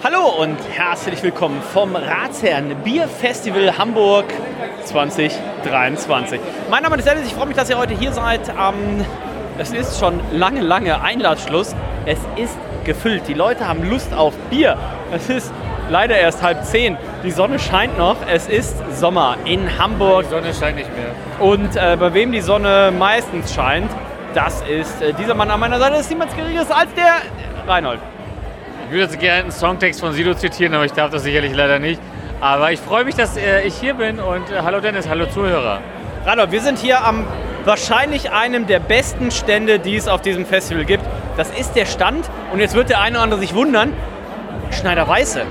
Hallo und herzlich willkommen vom Ratsherrn Bierfestival Hamburg 2023. Mein Name ist Dennis, ich freue mich, dass ihr heute hier seid. Ähm, es ist schon lange, lange Einlassschluss. Es ist gefüllt. Die Leute haben Lust auf Bier. Es ist leider erst halb zehn. Die Sonne scheint noch. Es ist Sommer in Hamburg. Die Sonne scheint nicht mehr. Und äh, bei wem die Sonne meistens scheint, das ist äh, dieser Mann an meiner Seite. Das ist niemand Geringeres als der Reinhold. Ich würde jetzt gerne einen Songtext von Sido zitieren, aber ich darf das sicherlich leider nicht. Aber ich freue mich, dass äh, ich hier bin und äh, hallo Dennis, hallo Zuhörer. Reinhold, wir sind hier am wahrscheinlich einem der besten Stände, die es auf diesem Festival gibt. Das ist der Stand und jetzt wird der eine oder andere sich wundern, Schneider Weiße.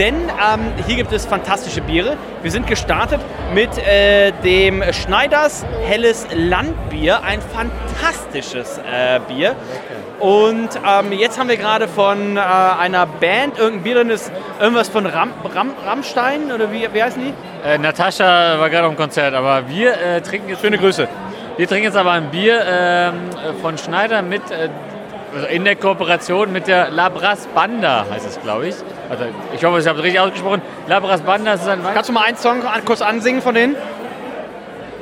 Denn ähm, hier gibt es fantastische Biere. Wir sind gestartet mit äh, dem Schneiders Helles Landbier, ein fantastisches äh, Bier. Und ähm, jetzt haben wir gerade von äh, einer Band, irgendein Bier drin ist, irgendwas von Ram, Ram, Rammstein oder wie, wie heißen die? Äh, Natascha war gerade am Konzert, aber wir äh, trinken jetzt. Schöne Grüße. Wir trinken jetzt aber ein Bier ähm, von Schneider mit. Äh, also in der Kooperation mit der Labras Banda heißt es, glaube ich. Also ich hoffe, ich habe es richtig ausgesprochen. Labras Banda ist ein Wein. Kannst du mal einen Song kurz ansingen von denen?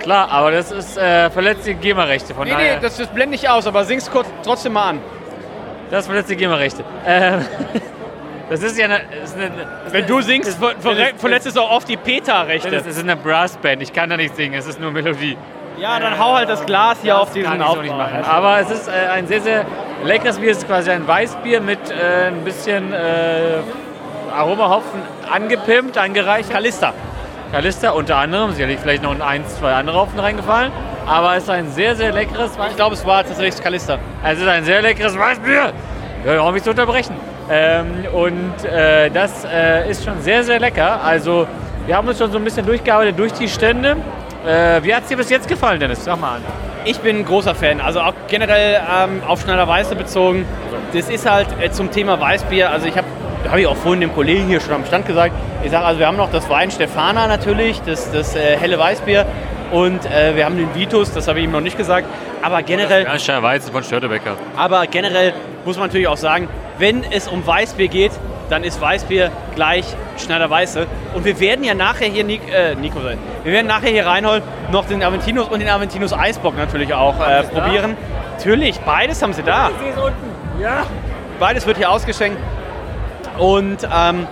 Klar, aber das ist äh, verletzt die GEMA-Rechte. Von Nee, daher, nee, das, das blende ich aus, aber sing's kurz trotzdem mal an. das verletzt die GEMA-Rechte. Ähm, das ist ja eine, ist eine Wenn du singst, ver ver das- verletzt es auch oft die PETA-Rechte. Das ist eine Brassband. Ich kann da nicht singen. Es ist nur Melodie. Ja, dann hau halt das Glas hier auf diesen so nicht machen. Aber es ist äh, ein sehr, sehr leckeres Bier. Es ist quasi ein Weißbier mit äh, ein bisschen äh, Aromahopfen angepimpt, angereicht. Kalista. Kalista unter anderem. Sicherlich vielleicht noch ein, zwei andere Hopfen reingefallen. Aber es ist ein sehr, sehr leckeres Ich Weißbier. glaube, es war tatsächlich Kalista. Es ist ein sehr leckeres Weißbier. Hör auf mich zu unterbrechen. Ähm, und äh, das äh, ist schon sehr, sehr lecker. Also wir haben uns schon so ein bisschen durchgearbeitet durch die Stände. Äh, wie hat es dir bis jetzt gefallen, Dennis? Sag mal an. Ich bin ein großer Fan, also auch generell ähm, auf Schneider Weiße bezogen. Das ist halt äh, zum Thema Weißbier, also ich habe, habe ich auch vorhin dem Kollegen hier schon am Stand gesagt, ich sage, also wir haben noch das Wein Stefana natürlich, das, das äh, helle Weißbier und äh, wir haben den Vitus, das habe ich ihm noch nicht gesagt, aber generell... Bernstein Weizen von Störtebecker. Aber generell muss man natürlich auch sagen, wenn es um Weißbier geht, dann ist Weißbier gleich Schneider Weiße. Und wir werden ja nachher hier, Nik äh, Nico sein, wir werden nachher hier Reinhold noch den Aventinus und den Aventinus Eisbock natürlich auch äh, probieren. Natürlich, beides haben sie da. Ja. Beides wird hier ausgeschenkt. Und ähm,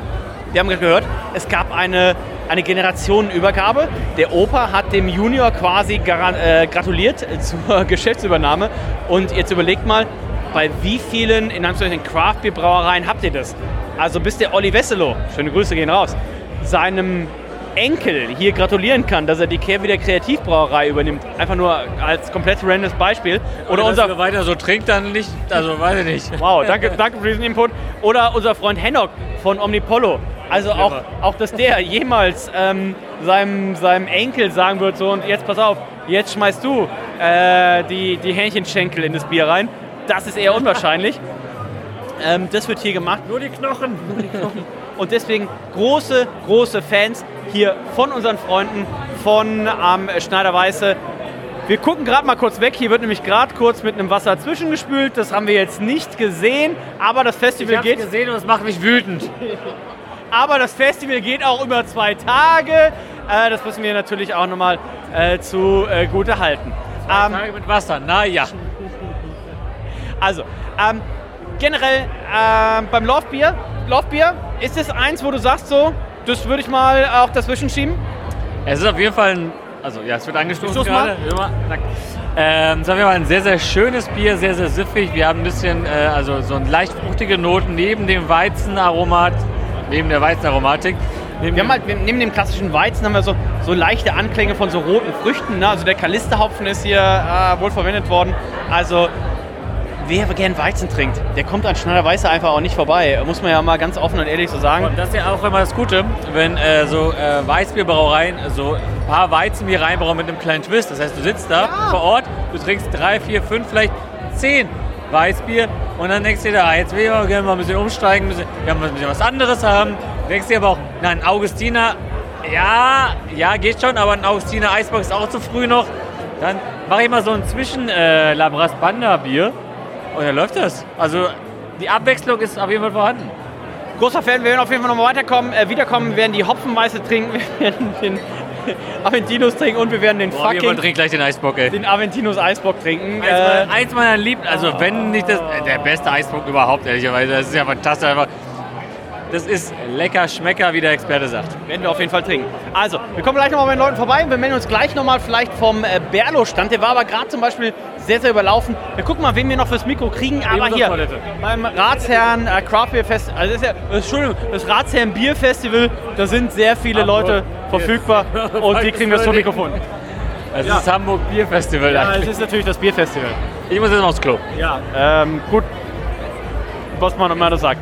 wir haben gehört, es gab eine, eine Generationenübergabe. Der Opa hat dem Junior quasi äh, gratuliert zur Geschäftsübernahme. Und jetzt überlegt mal, bei wie vielen in Anführungszeichen Craft-Bier-Brauereien habt ihr das? Also bis der Olli Wesselow, schöne Grüße gehen raus, seinem Enkel hier gratulieren kann, dass er die Kehrwieder Kreativbrauerei übernimmt. Einfach nur als komplett randomes Beispiel. Oder Oder unser weiter so trinkt, dann nicht. Also weiß ich nicht. Wow, danke, danke für diesen Input. Oder unser Freund Hennock von Omnipollo. Also auch, auch dass der jemals ähm, seinem, seinem Enkel sagen wird, so und jetzt pass auf, jetzt schmeißt du äh, die, die Hähnchenschenkel in das Bier rein. Das ist eher unwahrscheinlich. ähm, das wird hier gemacht. Nur die Knochen. Und deswegen große, große Fans hier von unseren Freunden von ähm, Schneider Weiße. Wir gucken gerade mal kurz weg. Hier wird nämlich gerade kurz mit einem Wasser zwischengespült. Das haben wir jetzt nicht gesehen. Aber das Ich Festival hab's geht. gesehen und es macht mich wütend. Aber das Festival geht auch über zwei Tage. Äh, das müssen wir natürlich auch nochmal äh, zu äh, gut erhalten. Ähm, Tage mit Wasser, naja. also, ähm, generell ähm, beim Laufbier, Laufbier, ist es eins, wo du sagst so, das würde ich mal auch dazwischen schieben? Es ist auf jeden Fall ein. Also, ja, es wird angestoßen gerade. Ähm, es ist auf jeden Fall ein sehr, sehr schönes Bier, sehr, sehr siffig. Wir haben ein bisschen, äh, also so ein leicht fruchtige Noten neben dem Weizenaromat, neben der Weizenaromatik. Neben Wir haben halt, neben dem klassischen Weizen haben wir so, so leichte Anklänge von so roten Früchten. Ne? Also der Kalisterhopfen ist hier äh, wohl verwendet worden. Also wer gern Weizen trinkt, der kommt an Schneider Weiße einfach auch nicht vorbei. Muss man ja mal ganz offen und ehrlich so sagen. Und das ist ja auch immer das Gute, wenn äh, so äh, Weißbierbrauereien so ein paar Weizenbier reinbrauen mit einem kleinen Twist. Das heißt, du sitzt da vor Ort, du trinkst drei, vier, fünf, vielleicht zehn Weißbier und dann denkst du dir, ah, jetzt will ich aber gerne mal ein bisschen umsteigen, bisschen, ja, ein bisschen was anderes haben. Denkst dir aber auch, na, ein Augustiner, ja, ja, geht schon, aber ein Augustiner Eisbock ist auch zu früh noch. Dann mache ich mal so ein Zwischen äh, und dann läuft das. Also die Abwechslung ist auf jeden Fall vorhanden. Großer Fan, wir werden auf jeden Fall nochmal weiterkommen, äh, wiederkommen. Wir werden die Hopfenmeiße trinken, wir werden den Aventinus trinken und wir werden den Boah, fucking trinkt gleich den Eisbock, ey. den Aventinus Eisbock trinken. Eins, Äh, meiner, eins meiner Liebsten, also wenn nicht das, äh, der beste Eisbock überhaupt, ehrlicherweise. Das ist ja fantastisch. Einfach. Das ist lecker, schmecker, wie der Experte sagt. werden wir auf jeden Fall trinken. Also, wir kommen gleich nochmal bei den Leuten vorbei. Wir melden uns gleich nochmal vielleicht vom äh, Berlo-Stand. Der war aber gerade zum Beispiel sehr, sehr überlaufen. Wir gucken mal, wen wir noch fürs Mikro kriegen. Aber hier, Toilette. beim Ratsherrn äh, Craft Beer Festival, also das ist ja, Entschuldigung, das Ratsherrn Bier Festival, da sind sehr viele Leute verfügbar und die kriegen wir zum Mikrofon. Es ist Hamburg Bier Festival. Ja, es ist natürlich das Bierfestival. Ich muss jetzt noch aufs Klo. Ja, ähm, gut, was man immer das sagt.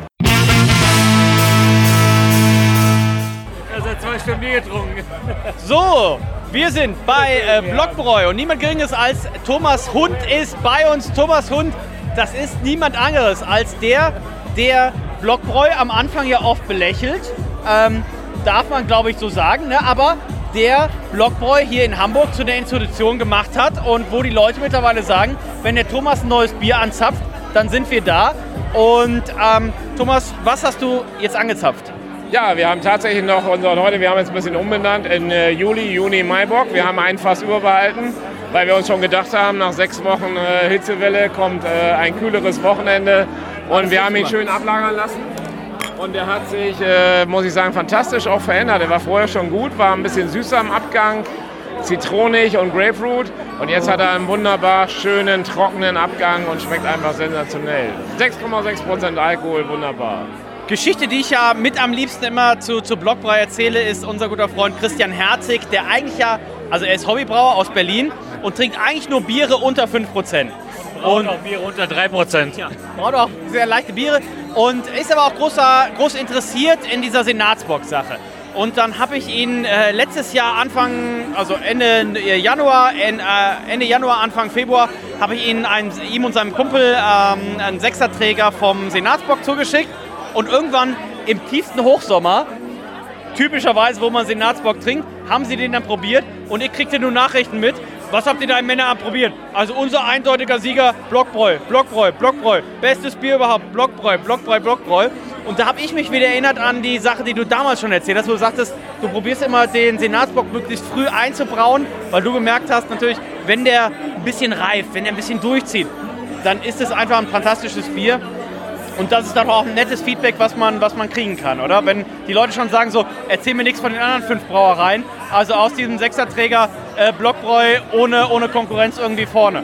Stunden Bier getrunken. So, wir sind bei äh, Blockbräu und niemand geringeres als Thomas Hund ist bei uns. Thomas Hund, das ist niemand anderes als der, der Blockbräu am Anfang ja oft belächelt. Ähm, darf man, glaube ich, so sagen. Ne? Aber der Blockbräu hier in Hamburg zu der Institution gemacht hat und wo die Leute mittlerweile sagen, wenn der Thomas ein neues Bier anzapft, dann sind wir da. Und ähm, Thomas, was hast du jetzt angezapft? Ja, wir haben tatsächlich noch unseren heute, wir haben jetzt ein bisschen umbenannt in äh, Juli, Juni, Maibock. Wir haben einen Fass überbehalten, weil wir uns schon gedacht haben, nach sechs Wochen äh, Hitzewelle kommt äh, ein kühleres Wochenende und wir haben ihn schön ablagern lassen. Und der hat sich, äh, muss ich sagen, fantastisch auch verändert. Er war vorher schon gut, war ein bisschen süßer am Abgang, zitronig und Grapefruit. Und jetzt hat er einen wunderbar schönen, trockenen Abgang und schmeckt einfach sensationell. 6,6% Alkohol, wunderbar. Geschichte, die ich ja mit am liebsten immer zu, zu Blockbrei erzähle, ist unser guter Freund Christian Herzig, der eigentlich ja, also er ist Hobbybrauer aus Berlin und trinkt eigentlich nur Biere unter 5%. Und auch Bier unter 3%. Ja, braucht auch sehr leichte Biere und ist aber auch großer, groß interessiert in dieser Senatsbox-Sache. Und dann habe ich ihn äh, letztes Jahr Anfang, also Ende Januar, en, äh, Ende Januar, Anfang Februar, habe ich ihn ein, ihm und seinem Kumpel ähm, einen Sechserträger vom Senatsbock zugeschickt. Und irgendwann im tiefsten Hochsommer, typischerweise, wo man Senatsbock trinkt, haben sie den dann probiert und ich kriegte nur Nachrichten mit. Was habt ihr da im Männerabend probiert? Also unser eindeutiger Sieger, Blockbräu, Blockbräu, Blockbräu. Bestes Bier überhaupt, Blockbräu, Blockbräu, Blockbräu. Und da habe ich mich wieder erinnert an die Sache, die du damals schon erzählt hast, wo du sagtest, du probierst immer den Senatsbock möglichst früh einzubrauen, weil du gemerkt hast natürlich, wenn der ein bisschen reift, wenn der ein bisschen durchzieht, dann ist es einfach ein fantastisches Bier. Und das ist dann auch ein nettes Feedback, was man, was man kriegen kann, oder? Wenn die Leute schon sagen so, erzähl mir nichts von den anderen fünf Brauereien. Also aus diesem Sechserträger äh, Blockbräu ohne, ohne Konkurrenz irgendwie vorne.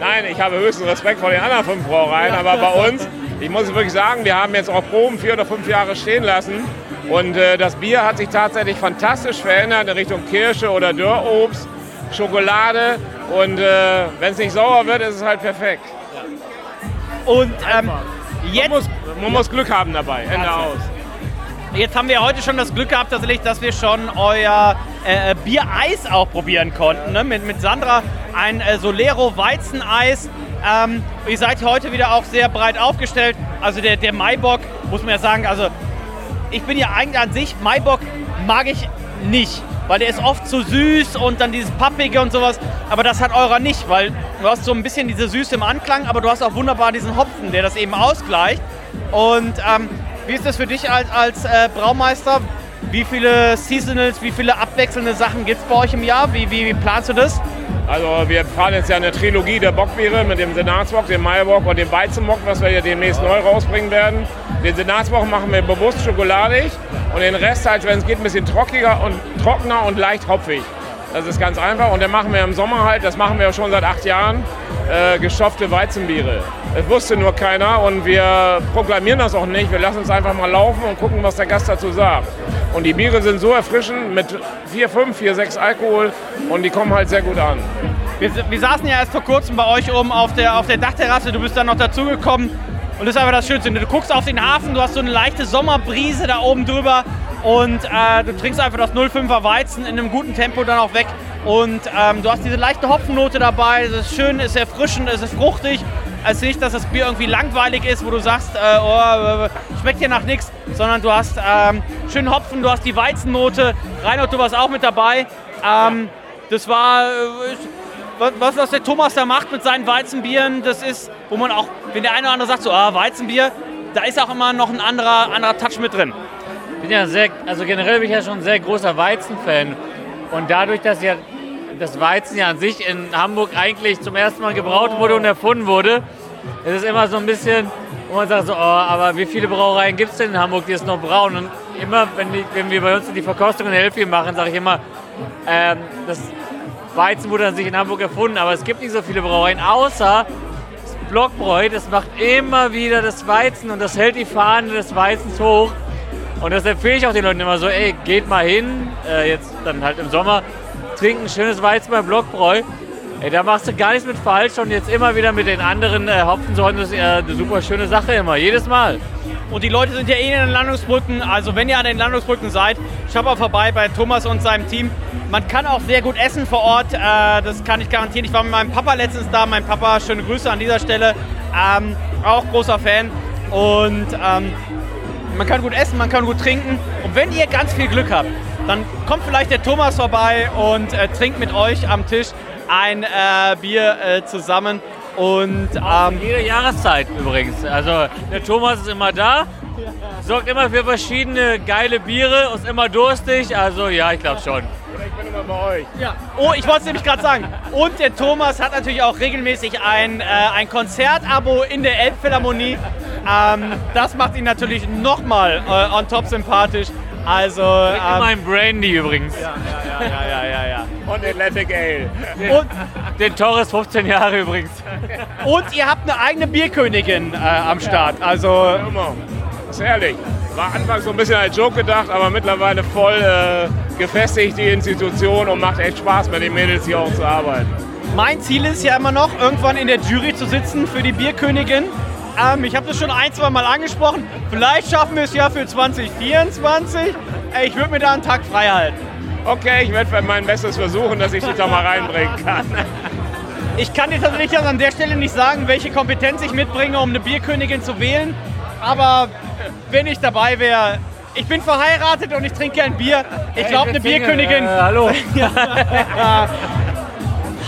Nein, ich habe höchsten Respekt vor den anderen fünf Brauereien, aber bei uns, ich muss wirklich sagen, wir haben jetzt auch Proben vier oder fünf Jahre stehen lassen und äh, das Bier hat sich tatsächlich fantastisch verändert in Richtung Kirsche oder Dörrobst, Schokolade und äh, wenn es nicht sauer wird, ist es halt perfekt. Und ähm, Man jetzt, muss, man muss Glück haben dabei, Ende aus. jetzt haben wir heute schon das Glück gehabt, tatsächlich, dass wir schon euer äh, Biereis auch probieren konnten. Ne? Mit, mit Sandra ein äh, Solero Weizeneis. Ähm, ihr seid heute wieder auch sehr breit aufgestellt. Also der, der Maibock, muss man ja sagen, also ich bin ja eigentlich an sich, Maibock mag ich nicht, weil der ist oft zu süß und dann dieses Pappige und sowas. Aber das hat eurer nicht, weil du hast so ein bisschen diese Süße im Anklang, aber du hast auch wunderbar diesen Hopfen, der das eben ausgleicht. Und ähm, wie ist das für dich als, als äh, Braumeister? Wie viele Seasonals, wie viele abwechselnde Sachen gibt es bei euch im Jahr? Wie, wie, wie planst du das? Also wir fahren jetzt ja eine Trilogie der Bockbiere mit dem Senatsbock, dem Maibock und dem Weizenbock, was wir ja demnächst neu rausbringen werden. Den Senatsbock machen wir bewusst schokoladig und den Rest halt, wenn es geht, ein bisschen trockiger und trockener und leicht hopfig. Das ist ganz einfach und den machen wir im Sommer halt, das machen wir schon seit acht Jahren, äh, gestopfte Weizenbiere. Das wusste nur keiner und wir proklamieren das auch nicht. Wir lassen uns einfach mal laufen und gucken, was der Gast dazu sagt. Und die Biere sind so erfrischend mit 4, 5, 4, 6 Alkohol und die kommen halt sehr gut an. Wir, wir saßen ja erst vor kurzem bei euch oben auf der, auf der Dachterrasse. Du bist dann noch dazugekommen. Und das ist einfach das Schönste. Du guckst auf den Hafen, du hast so eine leichte Sommerbrise da oben drüber und äh, du trinkst einfach das 05er Weizen in einem guten Tempo dann auch weg. Und ähm, du hast diese leichte Hopfennote dabei. Es ist schön, es ist erfrischend, es ist fruchtig. Ist nicht, dass das Bier irgendwie langweilig ist, wo du sagst, äh, oh, äh, schmeckt hier nach nichts, sondern du hast ähm, schönen Hopfen, du hast die Weizennote. Reinhold, du warst auch mit dabei. Ähm, das war, äh, was, was der Thomas da macht mit seinen Weizenbieren, das ist, wo man auch, wenn der eine oder andere sagt, so, ah, Weizenbier, da ist auch immer noch ein anderer, anderer Touch mit drin. Ich bin ja sehr, also generell bin ich ja schon ein sehr großer Weizenfan. Und dadurch, dass ja das Weizen ja an sich in Hamburg eigentlich zum ersten Mal gebraut wurde und erfunden wurde, ist es immer so ein bisschen, wo man sagt so, oh, aber wie viele Brauereien gibt es denn in Hamburg, die es noch brauen? Und immer, wenn, die, wenn wir bei uns die Verkostung in Helfie machen, sage ich immer, ähm, das Weizen wurde an sich in Hamburg erfunden, aber es gibt nicht so viele Brauereien, außer das Blockbräu, das macht immer wieder das Weizen und das hält die Fahne des Weizens hoch. Und das empfehle ich auch den Leuten immer so, ey, geht mal hin, äh, jetzt dann halt im Sommer, trinken schönes Weizen Blockbräu. Ey, da machst du gar nichts mit falsch und jetzt immer wieder mit den anderen äh, Hopfensorten, das ist äh, eine super schöne Sache immer, jedes Mal. Und die Leute sind ja eh in den Landungsbrücken. Also wenn ihr an den Landungsbrücken seid, schaut mal vorbei bei Thomas und seinem Team. Man kann auch sehr gut essen vor Ort. Äh, das kann ich garantieren. Ich war mit meinem Papa letztens da. Mein Papa, schöne Grüße an dieser Stelle. Ähm, auch großer Fan. Und ähm, man kann gut essen, man kann gut trinken. Und wenn ihr ganz viel Glück habt, dann kommt vielleicht der Thomas vorbei und äh, trinkt mit euch am Tisch ein äh, Bier äh, zusammen. Und ähm, Jede Jahreszeit übrigens. Also der Thomas ist immer da, sorgt immer für verschiedene geile Biere, ist immer durstig. Also ja, ich glaube schon. Ich bin immer bei euch. Ja. Oh, ich wollte es nämlich gerade sagen. Und der Thomas hat natürlich auch regelmäßig ein, äh, ein Konzertabo in der Elbphilharmonie. Ähm, das macht ihn natürlich nochmal äh, on top sympathisch. Also. Ähm, Ähm, immer ein Brandy übrigens. ja, ja, ja, ja, ja, ja. Und Atlantic Ale. Und, Den Torres 15 Jahre übrigens. und ihr habt eine eigene Bierkönigin äh, am Start. Also. Immer. Das ist herrlich. War anfangs so ein bisschen als Joke gedacht, aber mittlerweile voll äh, gefestigt die Institution und macht echt Spaß mit den Mädels hier auch zu arbeiten. Mein Ziel ist ja immer noch, irgendwann in der Jury zu sitzen für die Bierkönigin. Ähm, ich habe das schon ein, zwei Mal angesprochen. Vielleicht schaffen wir es ja für 2024. Äh, Ich würde mir da einen Tag frei halten. Okay, ich werde mein Bestes versuchen, dass ich dich da mal reinbringen kann. Ich kann dir tatsächlich an der Stelle nicht sagen, welche Kompetenz ich mitbringe, um eine Bierkönigin zu wählen. Aber wenn ich dabei wäre, ich bin verheiratet und ich trinke gern Bier. Ich glaube, eine Bierkönigin. Äh, hallo. Hau,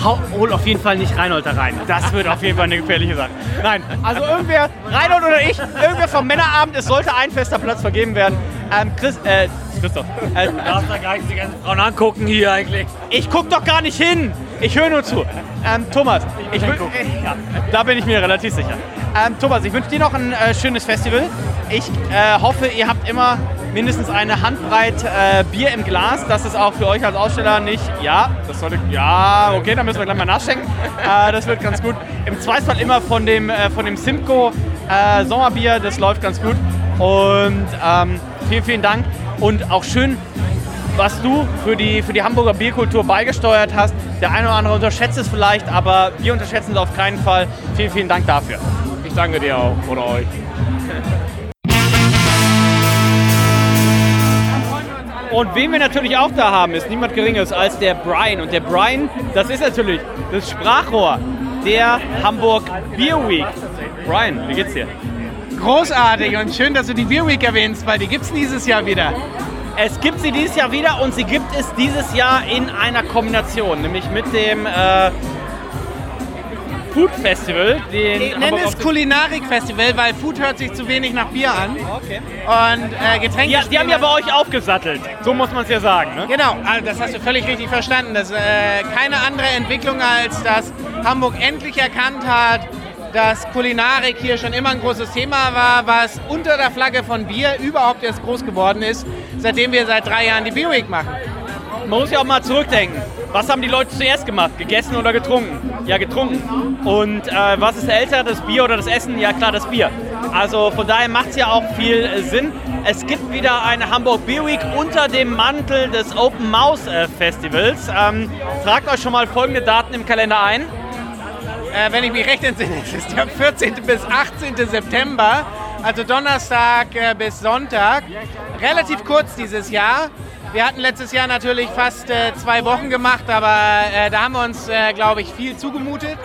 hol auf jeden Fall nicht Reinhold da rein. Das wird auf jeden Fall eine gefährliche Sache. Nein, also irgendwer, Reinhold oder ich, irgendwer vom Männerabend, es sollte ein fester Platz vergeben werden. Ähm, Chris, äh, Christoph, äh, Du darfst da gar nicht die ganzen Frauen angucken hier eigentlich. ich guck doch gar nicht hin. Ich höre nur zu. Ähm, Thomas, ich wün- äh, ja, da bin ich mir relativ sicher. Ähm, Thomas, ich wünsche dir noch ein äh, schönes Festival. Ich äh, hoffe, ihr habt immer mindestens eine Handbreit äh, Bier im Glas. Das ist auch für euch als Aussteller nicht. Ja, das sollte. Ja, okay, dann müssen wir gleich mal nachschenken. Äh, das wird ganz gut. Im Zweifelsfall immer von dem, äh, von dem Simco äh, Sommerbier. Das läuft ganz gut. Und ähm, vielen, vielen Dank. Und auch schön, was du für die, für die Hamburger Bierkultur beigesteuert hast. Der eine oder andere unterschätzt es vielleicht, aber wir unterschätzen es auf keinen Fall. Vielen, vielen Dank dafür. Ich danke dir auch oder euch. Und wen wir natürlich auch da haben, ist niemand Geringeres als der Brian. Und der Brian, das ist natürlich das Sprachrohr der Hamburg Beer Week. Brian, wie geht's dir? Großartig und schön, dass du die Beer Week erwähnst, weil die gibt es dieses Jahr wieder. Es gibt sie dieses Jahr wieder und sie gibt es dieses Jahr in einer Kombination, nämlich mit dem äh, Food Festival. Den Ich nenne es Kulinarik-Festival, weil Food hört sich zu wenig nach Bier an. Okay. Und äh, Getränke. Ja, die haben ja bei euch aufgesattelt. So muss man es ja sagen. Ne? Genau, also das hast du völlig richtig verstanden. Das ist äh, keine andere Entwicklung, als dass Hamburg endlich erkannt hat, dass Kulinarik hier schon immer ein großes Thema war, was unter der Flagge von Bier überhaupt erst groß geworden ist, seitdem wir seit drei Jahren die Beer Week machen. Man muss ja auch mal zurückdenken. Was haben die Leute zuerst gemacht? Gegessen oder getrunken? Ja, getrunken. Und äh, was ist älter, das Bier oder das Essen? Ja, klar, das Bier. Also von daher macht es ja auch viel Sinn. Es gibt wieder eine Hamburg Beer Week unter dem Mantel des Open Mouse äh, Festivals. Ähm, tragt euch schon mal folgende Daten im Kalender ein. Äh, wenn ich mich recht entsinne, es ist der 14. bis 18. September, also Donnerstag äh, bis Sonntag. Relativ kurz dieses Jahr. Wir hatten letztes Jahr natürlich fast äh, zwei Wochen gemacht, aber äh, da haben wir uns, äh, glaube ich, viel zugemutet.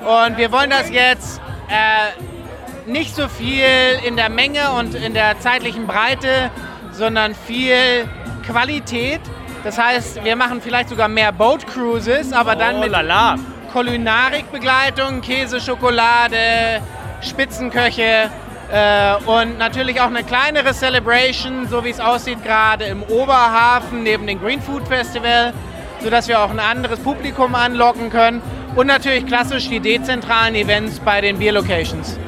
Und wir wollen das jetzt äh, nicht so viel in der Menge und in der zeitlichen Breite, sondern viel Qualität. Das heißt, wir machen vielleicht sogar mehr Boat Cruises, aber dann oh, mit lala. Kulinarikbegleitung, Käse, Schokolade, Spitzenköche äh, und natürlich auch eine kleinere Celebration, so wie es aussieht gerade im Oberhafen neben dem Green Food Festival, sodass wir auch ein anderes Publikum anlocken können und natürlich klassisch die dezentralen Events bei den Beer Locations.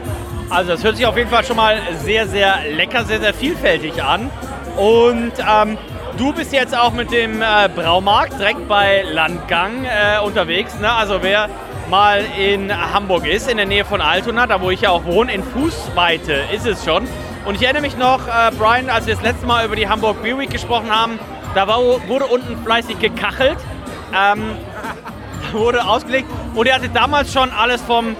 Also das hört sich auf jeden Fall schon mal sehr, sehr lecker, sehr, sehr vielfältig an. Und ähm, du bist jetzt auch mit dem äh, Braumarkt direkt bei Landgang äh, unterwegs. Ne? Also wer mal in Hamburg ist, in der Nähe von Altona, da wo ich ja auch wohne, in Fußweite ist es schon. Und ich erinnere mich noch, äh, Brian, als wir das letzte Mal über die Hamburg Beer Week gesprochen haben, da war, wurde unten fleißig gekachelt. Ähm, wurde ausgelegt und er hatte damals schon alles vom,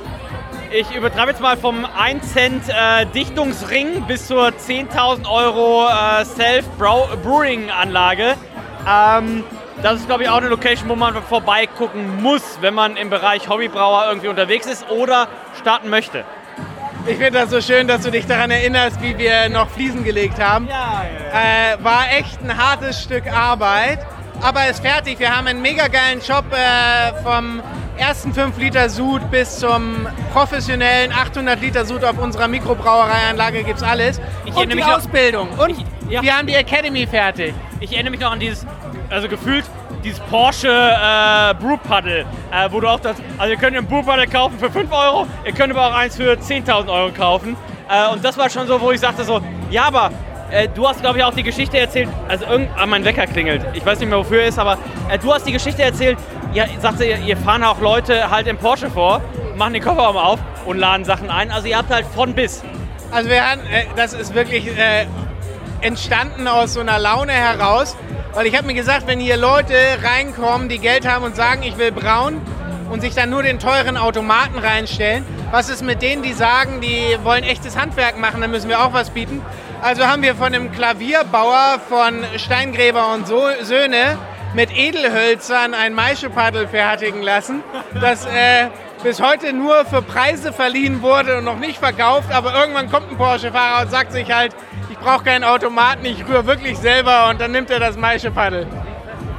ich übertreibe jetzt mal vom 1 Cent äh, Dichtungsring bis zur 10.000 Euro äh, Self-Brewing-Anlage. Ähm, das ist, glaube ich, auch eine Location, wo man vorbeigucken muss, wenn man im Bereich Hobbybrauer irgendwie unterwegs ist oder starten möchte. Ich finde das so schön, dass du dich daran erinnerst, wie wir noch Fliesen gelegt haben. Ja, ja, Äh, war echt ein hartes Stück Arbeit, aber ist fertig. Wir haben einen mega geilen Job äh, vom ersten 5 Liter Sud bis zum professionellen 800 Liter Sud auf unserer Mikrobrauereianlage gibt's alles. Ich und erinnere die Ausbildung. Und Ich- ja. wir haben die Academy fertig. Ich erinnere mich noch an dieses, also gefühlt, dieses Porsche äh, Brew Paddle, äh, wo du auch das, also ihr könnt ein Brew Paddle kaufen für 5 Euro, ihr könnt aber auch eins für 10.000 Euro kaufen. Äh, und das war schon so, wo ich sagte so, ja, aber äh, du hast, glaube ich, auch die Geschichte erzählt, also irgend, ah, mein Wecker klingelt, ich weiß nicht mehr, wofür er ist, aber äh, du hast die Geschichte erzählt, ja, sagte, ihr, ihr fahren auch Leute halt im Porsche vor, machen den Kofferraum auf und laden Sachen ein, also ihr habt halt von bis. Also wir haben, äh, das ist wirklich äh, entstanden aus so einer Laune heraus, weil ich habe mir gesagt, wenn hier Leute reinkommen, die Geld haben und sagen, ich will braun und sich dann nur den teuren Automaten reinstellen, was ist mit denen, die sagen, die wollen echtes Handwerk machen, dann müssen wir auch was bieten. Also haben wir von einem Klavierbauer von Steingräber und so Söhne mit Edelhölzern ein Maischepaddel fertigen lassen, das äh, bis heute nur für Preise verliehen wurde und noch nicht verkauft, aber irgendwann kommt ein Porsche-Fahrer und sagt sich halt, brauche keinen Automaten, ich rühre wirklich selber und dann nimmt er das Maischepaddel.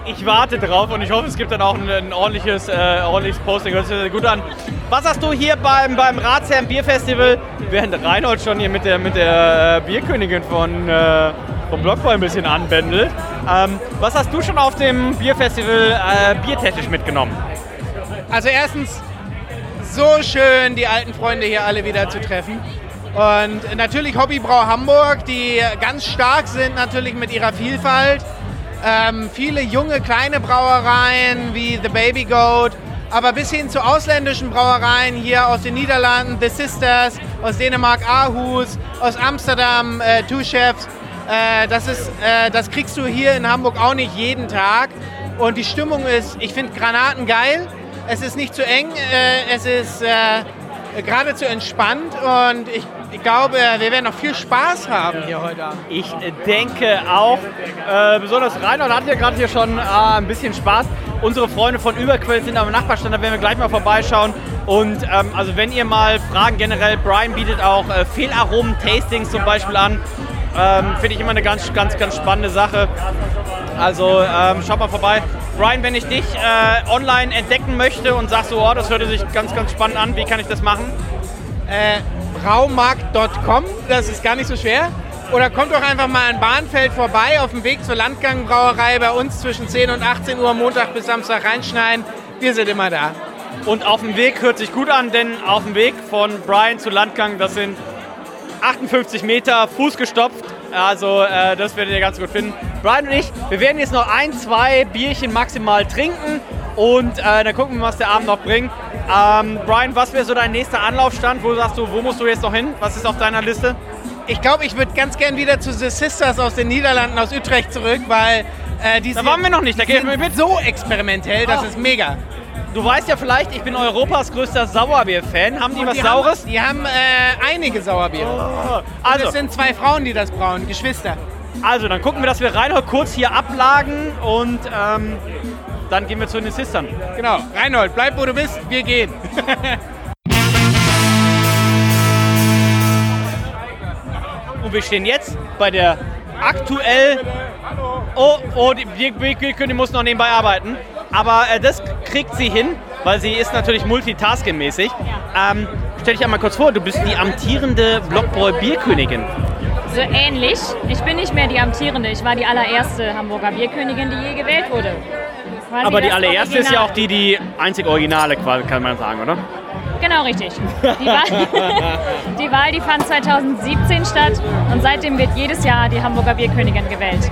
Ich warte drauf und ich hoffe, es gibt dann auch ein, ein ordentliches, äh, ordentliches Posting. Hört sich gut an. Was hast du hier beim, beim Ratsherrn Bierfestival, während Reinhold schon hier mit der, mit der äh, Bierkönigin von, äh, vom Blockboy ein bisschen anbändelt, ähm, was hast du schon auf dem Bierfestival äh, biertechnisch mitgenommen? Also erstens, so schön, die alten Freunde hier alle wieder zu treffen. Und natürlich Hobbybrau Hamburg, die ganz stark sind natürlich mit ihrer Vielfalt. Ähm, viele junge kleine Brauereien wie The Baby Goat, aber bis hin zu ausländischen Brauereien hier aus den Niederlanden, The Sisters, aus Dänemark Aarhus, aus Amsterdam äh, Two Chefs. Äh, das, ist, äh, das kriegst du hier in Hamburg auch nicht jeden Tag. Und die Stimmung ist, ich finde Granaten geil. Es ist nicht zu eng, äh, es ist äh, geradezu entspannt und ich, ich glaube, wir werden noch viel Spaß haben hier heute Abend. Ich denke auch, äh, besonders Reinhold hat ja gerade hier schon äh, ein bisschen Spaß. Unsere Freunde von Überquell sind am Nachbarstand, da werden wir gleich mal vorbeischauen. Und ähm, also wenn ihr mal Fragen generell, Brian bietet auch äh, Fehlaromen-Tastings zum Beispiel an. Ähm, Finde ich immer eine ganz, ganz, ganz spannende Sache. Also ähm, schaut mal vorbei. Brian, wenn ich dich äh, online entdecken möchte und sagst so, oh, das hört sich ganz, ganz spannend an, wie kann ich das machen? Äh, Braumarkt.com, das ist gar nicht so schwer. Oder kommt doch einfach mal an Bahnfeld vorbei auf dem Weg zur Landgangbrauerei bei uns zwischen 10 und 18 Uhr Montag bis Samstag reinschneiden. Wir sind immer da. Und auf dem Weg hört sich gut an, denn auf dem Weg von Brian zu Landgang, das sind 58 Meter Fuß gestopft. Also äh, das werdet ihr ganz gut finden. Brian und ich, wir werden jetzt noch ein, zwei Bierchen maximal trinken und äh, dann gucken wir, was der Abend noch bringt. Ähm, Brian, was wäre so dein nächster Anlaufstand? Wo sagst du, wo musst du jetzt noch hin? Was ist auf deiner Liste? Ich glaube, ich würde ganz gern wieder zu The Sisters aus den Niederlanden, aus Utrecht zurück, weil äh, die Da waren wir noch nicht, da gehen wir mit. so experimentell, das Oh. ist mega. Du weißt ja vielleicht, ich bin Europas größter Sauerbier-Fan. Haben die Und was die Saures? Haben, die haben äh, einige Sauerbiere. Also, Also. Es sind zwei Frauen, die das brauen, Geschwister. Also, dann gucken wir, dass wir Reinhold kurz hier ablagen und ähm, dann gehen wir zu den Sistern. Genau. Reinhold, bleib wo du bist, wir gehen. Und wir stehen jetzt bei der aktuell. Oh, oh, die Bierkönigin muss noch nebenbei arbeiten. Aber äh, das kriegt sie hin, weil sie ist natürlich multitaskingmäßig. Ähm, stell dich einmal kurz vor, du bist die amtierende Blockbräu Bierkönigin. So ähnlich. Ich bin nicht mehr die amtierende. Ich war die allererste Hamburger Bierkönigin, die je gewählt wurde. Quasi Aber die allererste ist ja Original. auch die, die einzig Originale, kann man sagen, oder? Genau, richtig. Die Wahl, die Wahl, die fand 2017 statt und seitdem wird jedes Jahr die Hamburger Bierkönigin gewählt.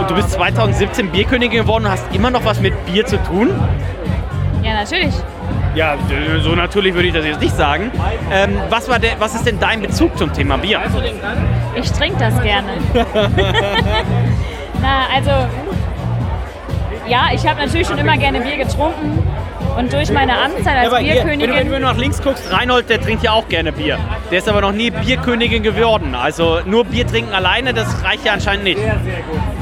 Und du bist 2017 Bierkönigin geworden und hast immer noch was mit Bier zu tun? Ja, natürlich. Ja, so natürlich würde ich das jetzt nicht sagen. Ähm, was, war der, was ist denn dein Bezug zum Thema Bier? Ich trinke das gerne. Na, also, ja, ich habe natürlich schon immer gerne Bier getrunken. Und durch meine Amtszeit als aber hier, wenn, du, Bierkönigin. wenn du nach links guckst, Reinhold, der trinkt ja auch gerne Bier. Der ist aber noch nie Bierkönigin geworden. Also nur Bier trinken alleine, das reicht ja anscheinend nicht.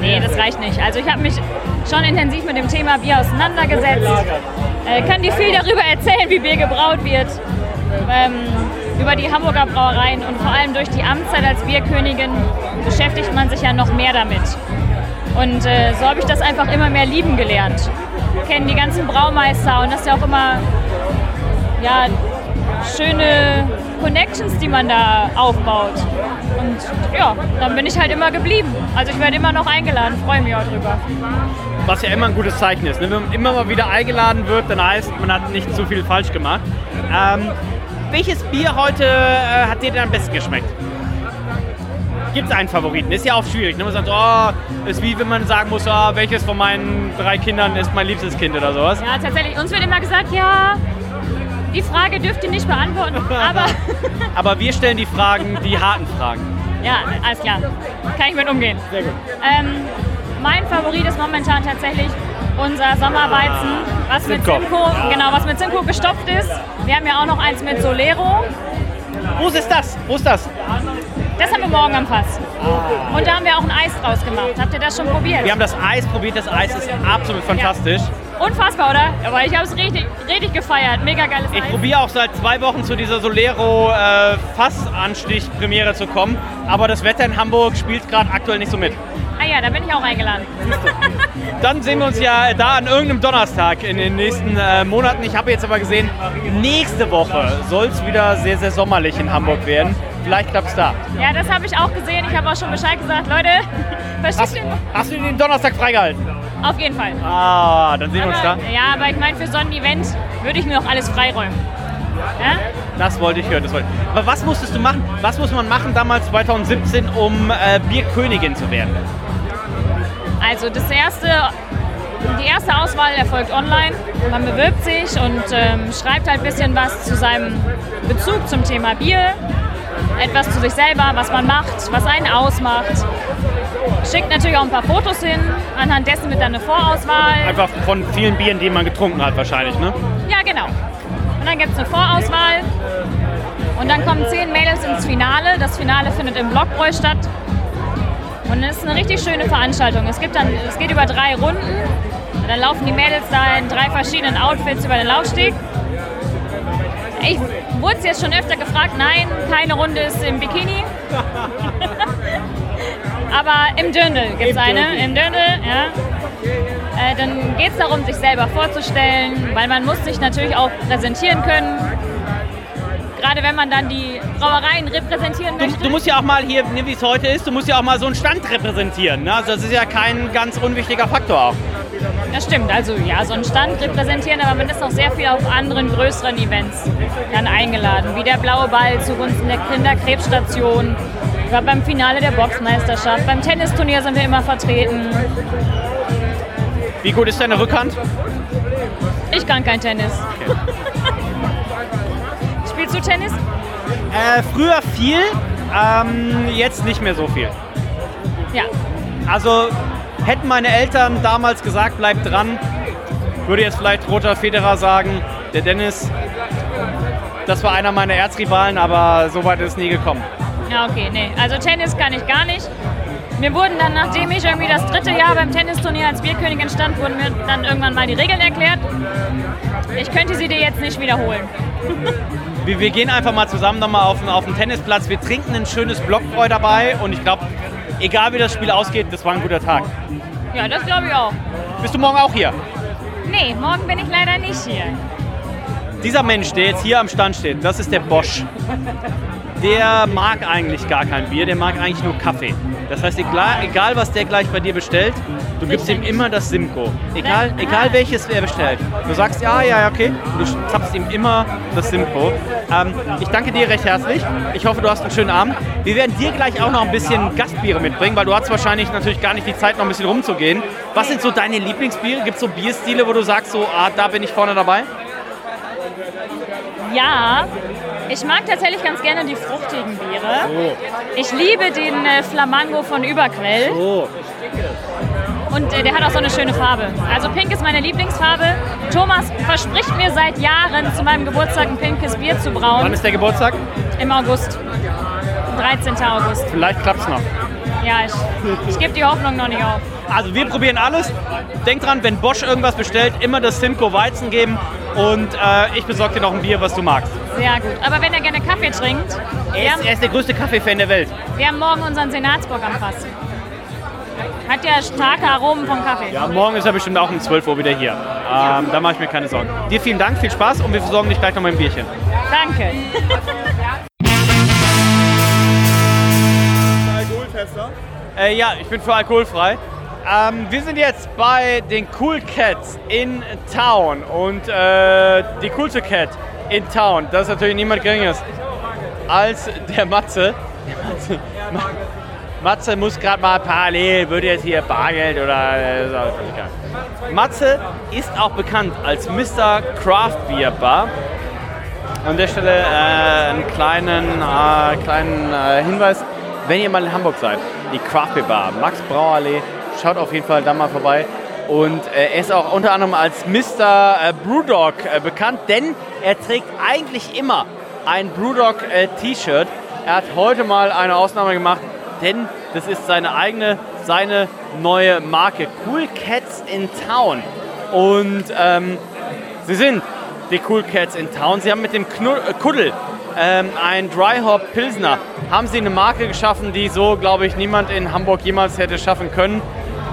Nee, das reicht nicht. Also ich habe mich schon intensiv mit dem Thema Bier auseinandergesetzt. Äh, kann dir viel darüber erzählen, wie Bier gebraut wird. Ähm, über die Hamburger Brauereien und vor allem durch die Amtszeit als Bierkönigin beschäftigt man sich ja noch mehr damit. Und äh, so habe ich das einfach immer mehr lieben gelernt. Kennen die ganzen Braumeister und das ist ja auch immer ja, schöne Connections, die man da aufbaut. Und ja, dann bin ich halt immer geblieben. Also ich werde immer noch eingeladen, freue mich auch drüber. Was ja immer ein gutes Zeichen ist. Ne? Wenn man immer mal wieder eingeladen wird, dann heißt, man hat nicht zu viel falsch gemacht. Ähm, welches Bier heute äh, hat dir denn am besten geschmeckt? Gibt es einen Favoriten? Ist ja auch schwierig. Ne? Man sagt, oh, ist wie wenn man sagen muss, oh, welches von meinen drei Kindern ist mein liebstes Kind oder sowas. Ja, tatsächlich, uns wird immer gesagt, ja, die Frage dürft ihr nicht beantworten, aber Aber wir stellen die Fragen, die harten Fragen. ja, alles klar, kann ich mit umgehen. Sehr gut. Ähm, mein Favorit ist momentan tatsächlich unser Sommerweizen, was mit. Simcoe, genau, was mit Simcoe gestopft ist. Wir haben ja auch noch eins mit Solero. Wo ist das? Wo ist das? Das haben wir morgen am Fass. Und da haben wir auch ein Eis draus gemacht. Habt ihr das schon probiert? Wir haben das Eis probiert. Das Eis ist absolut fantastisch. Unfassbar, oder? Aber ich habe es richtig, richtig gefeiert. Mega geiles Ich Eis. probiere auch seit zwei Wochen zu dieser Solero äh, Fassanstich-Premiere zu kommen. Aber das Wetter in Hamburg spielt gerade aktuell nicht so mit. Ah ja, da bin ich auch eingeladen. Dann sehen wir uns ja da an irgendeinem Donnerstag in den nächsten äh, Monaten. Ich habe jetzt aber gesehen, nächste Woche soll es wieder sehr, sehr sommerlich in Hamburg werden. Vielleicht klappt es da. Ja, das habe ich auch gesehen. Ich habe auch schon Bescheid gesagt. Leute, Hast, den. hast du den Donnerstag freigehalten? Auf jeden Fall. Ah, dann sehen wir uns da. Aber, ja, aber ich meine, für so ein Event würde ich mir auch alles freiräumen. Ja? Das wollte ich hören. Das wollte ich. Aber was musstest du machen? Was muss man machen damals 2017, um äh, Bierkönigin zu werden? Also das erste, die erste Auswahl erfolgt online. Man bewirbt sich und ähm, schreibt halt ein bisschen was zu seinem Bezug zum Thema Bier, etwas zu sich selber, was man macht, was einen ausmacht. Schickt natürlich auch ein paar Fotos hin, anhand dessen wird dann eine Vorauswahl. Einfach von vielen Bieren, die man getrunken hat wahrscheinlich, ne? Ja, genau. Und dann gibt es eine Vorauswahl. Und dann kommen zehn Mädels ins Finale. Das Finale findet im Blockbräu statt. Und es ist eine richtig schöne Veranstaltung. Es, gibt dann, es geht über drei Runden. Und dann laufen die Mädels da in drei verschiedenen Outfits über den Laufsteg. Ich wurde jetzt schon öfter gefragt, nein, keine Runde ist im Bikini. Aber im Dirndl gibt es eine. Im Dirndl, ja. Äh, dann geht es darum, sich selber vorzustellen, weil man muss sich natürlich auch präsentieren können. Gerade wenn man dann die Brauereien repräsentieren Du, möchte. du musst ja auch mal hier, ne, wie es heute ist, du musst ja auch mal so einen Stand repräsentieren. Ne? Also das ist ja kein ganz unwichtiger Faktor auch. Das stimmt, also ja, so einen Stand repräsentieren, aber man ist auch sehr viel auf anderen größeren Events dann eingeladen, wie der Blaue Ball zugunsten der Kinderkrebsstation. Ich war beim Finale der Boxmeisterschaft, beim Tennisturnier sind wir immer vertreten. Wie gut ist deine Rückhand? Ich kann kein Tennis. Spielst du Tennis? Äh, früher viel, ähm, jetzt nicht mehr so viel. Ja. Also hätten meine Eltern damals gesagt, bleib dran, würde jetzt vielleicht Roter Federer sagen, der Dennis, das war einer meiner Erzrivalen, aber so weit ist es nie gekommen. Ja, okay, nee. Also Tennis kann ich gar nicht. Mir wurden dann, nachdem ich irgendwie das dritte Jahr beim Tennisturnier als Bierkönigin stand, wurden mir dann irgendwann mal die Regeln erklärt. Ich könnte sie dir jetzt nicht wiederholen. Wir, wir gehen einfach mal zusammen nochmal auf, den- auf den Tennisplatz. Wir trinken ein schönes Blockbräu dabei und ich glaube, egal wie das Spiel ausgeht, das war ein guter Tag. Ja, das glaube ich auch. Bist du morgen auch hier? Nee, morgen bin ich leider nicht hier. Dieser Mensch, der jetzt hier am Stand steht, das ist der Bosch. Der mag eigentlich gar kein Bier, der mag eigentlich nur Kaffee. Das heißt, egal, egal was der gleich bei dir bestellt, du gibst ihm immer das Simco. Egal, egal welches er bestellt. Du sagst, ja, ja, ja, okay. Du zapfst ihm immer das Simco. Ähm, ich danke dir recht herzlich. Ich hoffe, du hast einen schönen Abend. Wir werden dir gleich auch noch ein bisschen Gastbiere mitbringen, weil du hast wahrscheinlich natürlich gar nicht die Zeit, noch ein bisschen rumzugehen. Was sind so deine Lieblingsbiere? Gibt es so Bierstile, wo du sagst, so, ah, da bin ich vorne dabei? Ja, ich mag tatsächlich ganz gerne die fruchtigen Biere. Ich liebe den äh, Flamango von Überquell. Oh. Und äh, der hat auch so eine schöne Farbe. Also pink ist meine Lieblingsfarbe. Thomas verspricht mir seit Jahren zu meinem Geburtstag ein pinkes Bier zu brauen. Wann ist der Geburtstag? Im August. 13. August. Vielleicht klappt's noch. Ja, ich, ich gebe die Hoffnung noch nicht auf. Also wir probieren alles. Denk dran, wenn Bosch irgendwas bestellt, immer das Simco Weizen geben und äh, ich besorge dir noch ein Bier, was du magst. Sehr gut. Aber wenn er gerne Kaffee trinkt, Er haben, ist, er ist der größte Kaffeefan der Welt. wir haben morgen unseren Senatsburg am Fass. Hat ja starke Aromen vom Kaffee. Ja, morgen ist er bestimmt auch um 12 Uhr wieder hier. Ähm, da mache ich mir keine Sorgen. Dir vielen Dank, viel Spaß und wir versorgen dich gleich noch mal ein Bierchen. Danke. Äh, ja, ich bin für alkoholfrei. Ähm, wir sind jetzt bei den Cool Cats in Town und äh, die coolste Cat in Town, das ist natürlich niemand geringeres als der Matze. Der Matze, Ma- Matze muss gerade mal parallel, würde jetzt hier Bargeld oder... Äh. Matze ist auch bekannt als Mr. Craft Beer Bar. An der Stelle äh, einen kleinen, äh, kleinen äh, Hinweis. Wenn ihr mal in Hamburg seid, die Craft Beer Bar, Max Brauerlee, schaut auf jeden Fall da mal vorbei. Und äh, er ist auch unter anderem als Mr. Äh, Brewdog bekannt, denn er trägt eigentlich immer ein Brewdog äh, T-Shirt. Er hat heute mal eine Ausnahme gemacht, denn das ist seine eigene, seine neue Marke. Cool Cats in Town. Und ähm, sie sind die Cool Cats in Town. Sie haben mit dem Knu äh, Kuddel ähm, ein Dry Hop Pilsner, haben sie eine Marke geschaffen, die so, glaube ich, niemand in Hamburg jemals hätte schaffen können.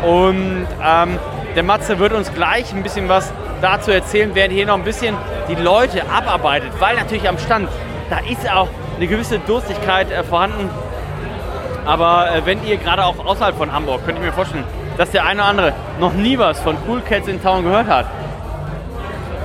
Und ähm, der Matze wird uns gleich ein bisschen was dazu erzählen, während hier noch ein bisschen die Leute abarbeitet, weil natürlich am Stand, da ist auch eine gewisse Durstigkeit äh, vorhanden. Aber äh, wenn ihr gerade auch außerhalb von Hamburg, könnt ihr mir vorstellen, dass der eine oder andere noch nie was von Cool Cats in Town gehört hat.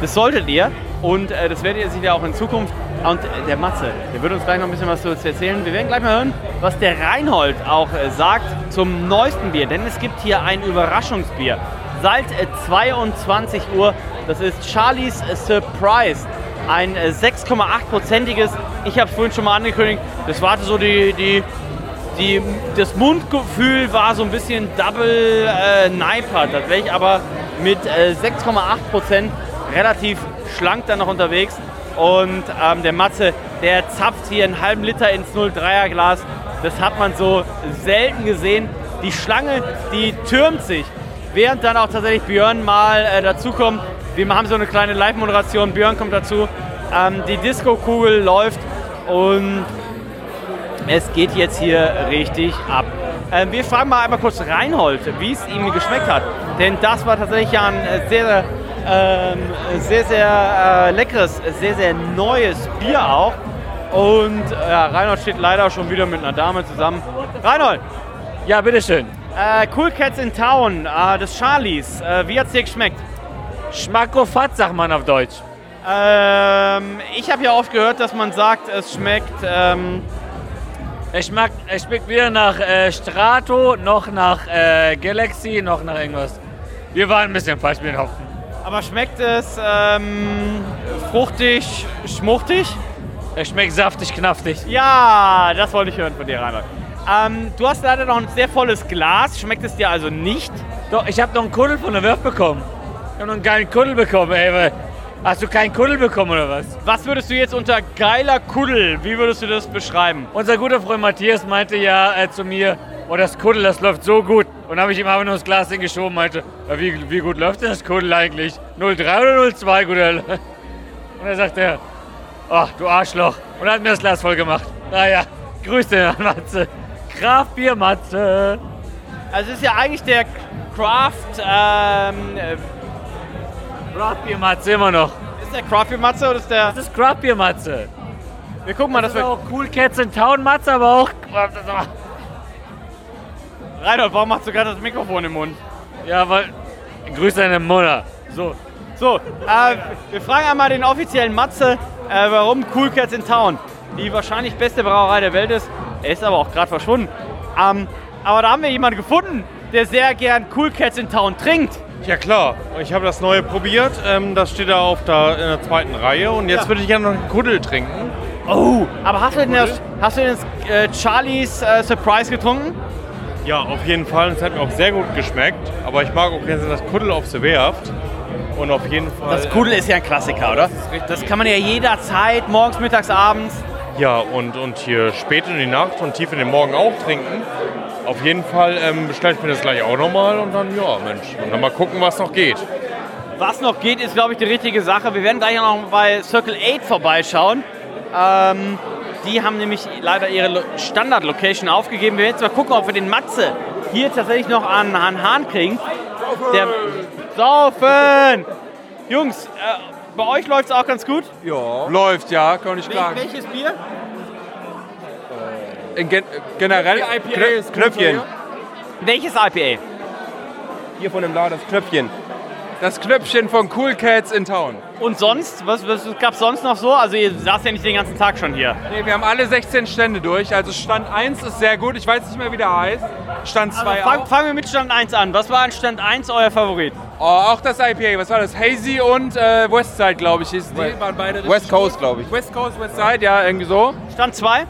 Das solltet ihr und äh, das werdet ihr sicher auch in Zukunft. Und äh, der Matze, der wird uns gleich noch ein bisschen was zu erzählen. Wir werden gleich mal hören, was der Reinhold auch äh, sagt zum neuesten Bier. Denn es gibt hier ein Überraschungsbier. Seit äh, 22 Uhr, das ist Charlie's Surprise. Ein äh, 6,8-prozentiges, ich habe es vorhin schon mal angekündigt, das war so die, die, die, das Mundgefühl war so ein bisschen Double äh, Niper. Ich aber mit äh, 6,8 Prozent relativ schlank dann noch unterwegs. Und ähm, der Matze, der zapft hier einen halben Liter ins 0,3er Glas. Das hat man so selten gesehen. Die Schlange, die türmt sich. Während dann auch tatsächlich Björn mal äh, dazukommt. Wir haben so eine kleine Live-Moderation. Björn kommt dazu. Ähm, die Disco-Kugel läuft und es geht jetzt hier richtig ab. Ähm, wir fragen mal einmal kurz Reinhold, wie es ihm geschmeckt hat. Denn das war tatsächlich ja ein äh, sehr, sehr, ähm, sehr, sehr äh, leckeres, sehr, sehr neues Bier auch. Und äh, Reinhold steht leider schon wieder mit einer Dame zusammen. Reinhold! Ja, bitteschön. Äh, cool Cats in Town, äh, des Charlies. Äh, wie hat es dir geschmeckt? Schmackofatz, sagt man auf Deutsch. Ähm, ich habe ja oft gehört, dass man sagt, es schmeckt. Ähm, Es schmeckt, es schmeckt weder nach äh, Strato, noch nach äh, Galaxy, noch nach irgendwas. Wir waren ein bisschen falsch mit den Hopfen. aber schmeckt es ähm, fruchtig, schmuchtig? Er schmeckt saftig, knaftig. Ja, das wollte ich hören von dir, Reinhold. Ähm, du hast leider noch ein sehr volles Glas. Schmeckt es dir also nicht? Doch, ich habe noch einen Kuddel von der Wirf bekommen. Ich habe noch einen geilen Kuddel bekommen, ey. Hast du keinen Kuddel bekommen oder was? Was würdest du jetzt unter geiler Kuddel, wie würdest du das beschreiben? Unser guter Freund Matthias meinte ja äh, zu mir, oh, das Kuddel, das läuft so gut. Und habe ich ihm einfach nur das Glas hingeschoben und meinte, ja, wie, wie gut läuft denn das Kuddel eigentlich? 0,3 oder 0,2, guter L Und dann sagt er, ach, du Arschloch. Und hat mir das Glas voll gemacht. Naja, Grüße an Matze. Kraftbier Matze. Also es ist ja eigentlich der Craft, ähm, äh, Kraftbier Matze immer noch. ist der Craft Beer Matze oder ist der... Das ist Kraftbier Matze. Wir gucken mal, Das dass ist wir... auch Cool Cats in Town Matze, aber auch... Reinhold, warum machst du gerade das Mikrofon im Mund? Ja, weil... Grüße an deine Mutter. So, So, äh, wir fragen einmal den offiziellen Matze, äh, warum Cool Cats in Town die wahrscheinlich beste Brauerei der Welt ist. Er ist aber auch gerade verschwunden. Ähm, aber da haben wir jemanden gefunden, der sehr gern Cool Cats in Town trinkt. Ja klar, ich habe das neue probiert. Ähm, das steht da auf der, in der zweiten Reihe und jetzt Ja. würde ich gerne noch einen Kuddel trinken. Oh, aber hast du denn das, hast du denn das äh, Charlies äh, Surprise getrunken? Ja, auf jeden Fall. Es hat mir auch sehr gut geschmeckt. Aber ich mag auch gerne das Kuddel auf der Werft. Und auf jeden Fall. Das Kudel ist ja ein Klassiker, oder? Das kann man ja jederzeit, morgens, mittags, abends. Ja, und, und hier spät in die Nacht und tief in den Morgen auch trinken. Auf jeden Fall ähm, bestelle ich mir das gleich auch nochmal und dann, ja, Mensch. Und dann mal gucken, was noch geht. Was noch geht, ist, glaube ich, die richtige Sache. Wir werden gleich noch bei Circle 8 vorbeischauen. Ähm, die haben nämlich leider ihre Lo- Standard-Location aufgegeben. Wir werden jetzt mal gucken, ob wir den Matze hier tatsächlich noch an, an Hahn kriegen. Der Saufen! Jungs, äh, bei euch läuft es auch ganz gut. Ja. Läuft, ja, kann ich Wel klagen. welches Bier? In gen generell IPA Knö- Knöpfchen. Welches IPA? Hier von dem Laden das Knöpfchen. Das Knöpfchen von Cool Cats in Town. Und sonst? Was, was gab es sonst noch so? Also ihr saßt ja nicht den ganzen Tag schon hier. Nee, wir haben alle 16 Stände durch. Also Stand 1 ist sehr gut. Ich weiß nicht mehr, wie der heißt. Stand 2 Also fang, auch. fangen wir mit Stand 1 an. Was war an Stand 1 euer Favorit? Oh, auch das IPA. Was war das? Hazy und äh, Westside, glaube ich, hießen die. Waren beide West Coast, glaube ich. West Coast, Westside, ja, irgendwie so. Stand 2?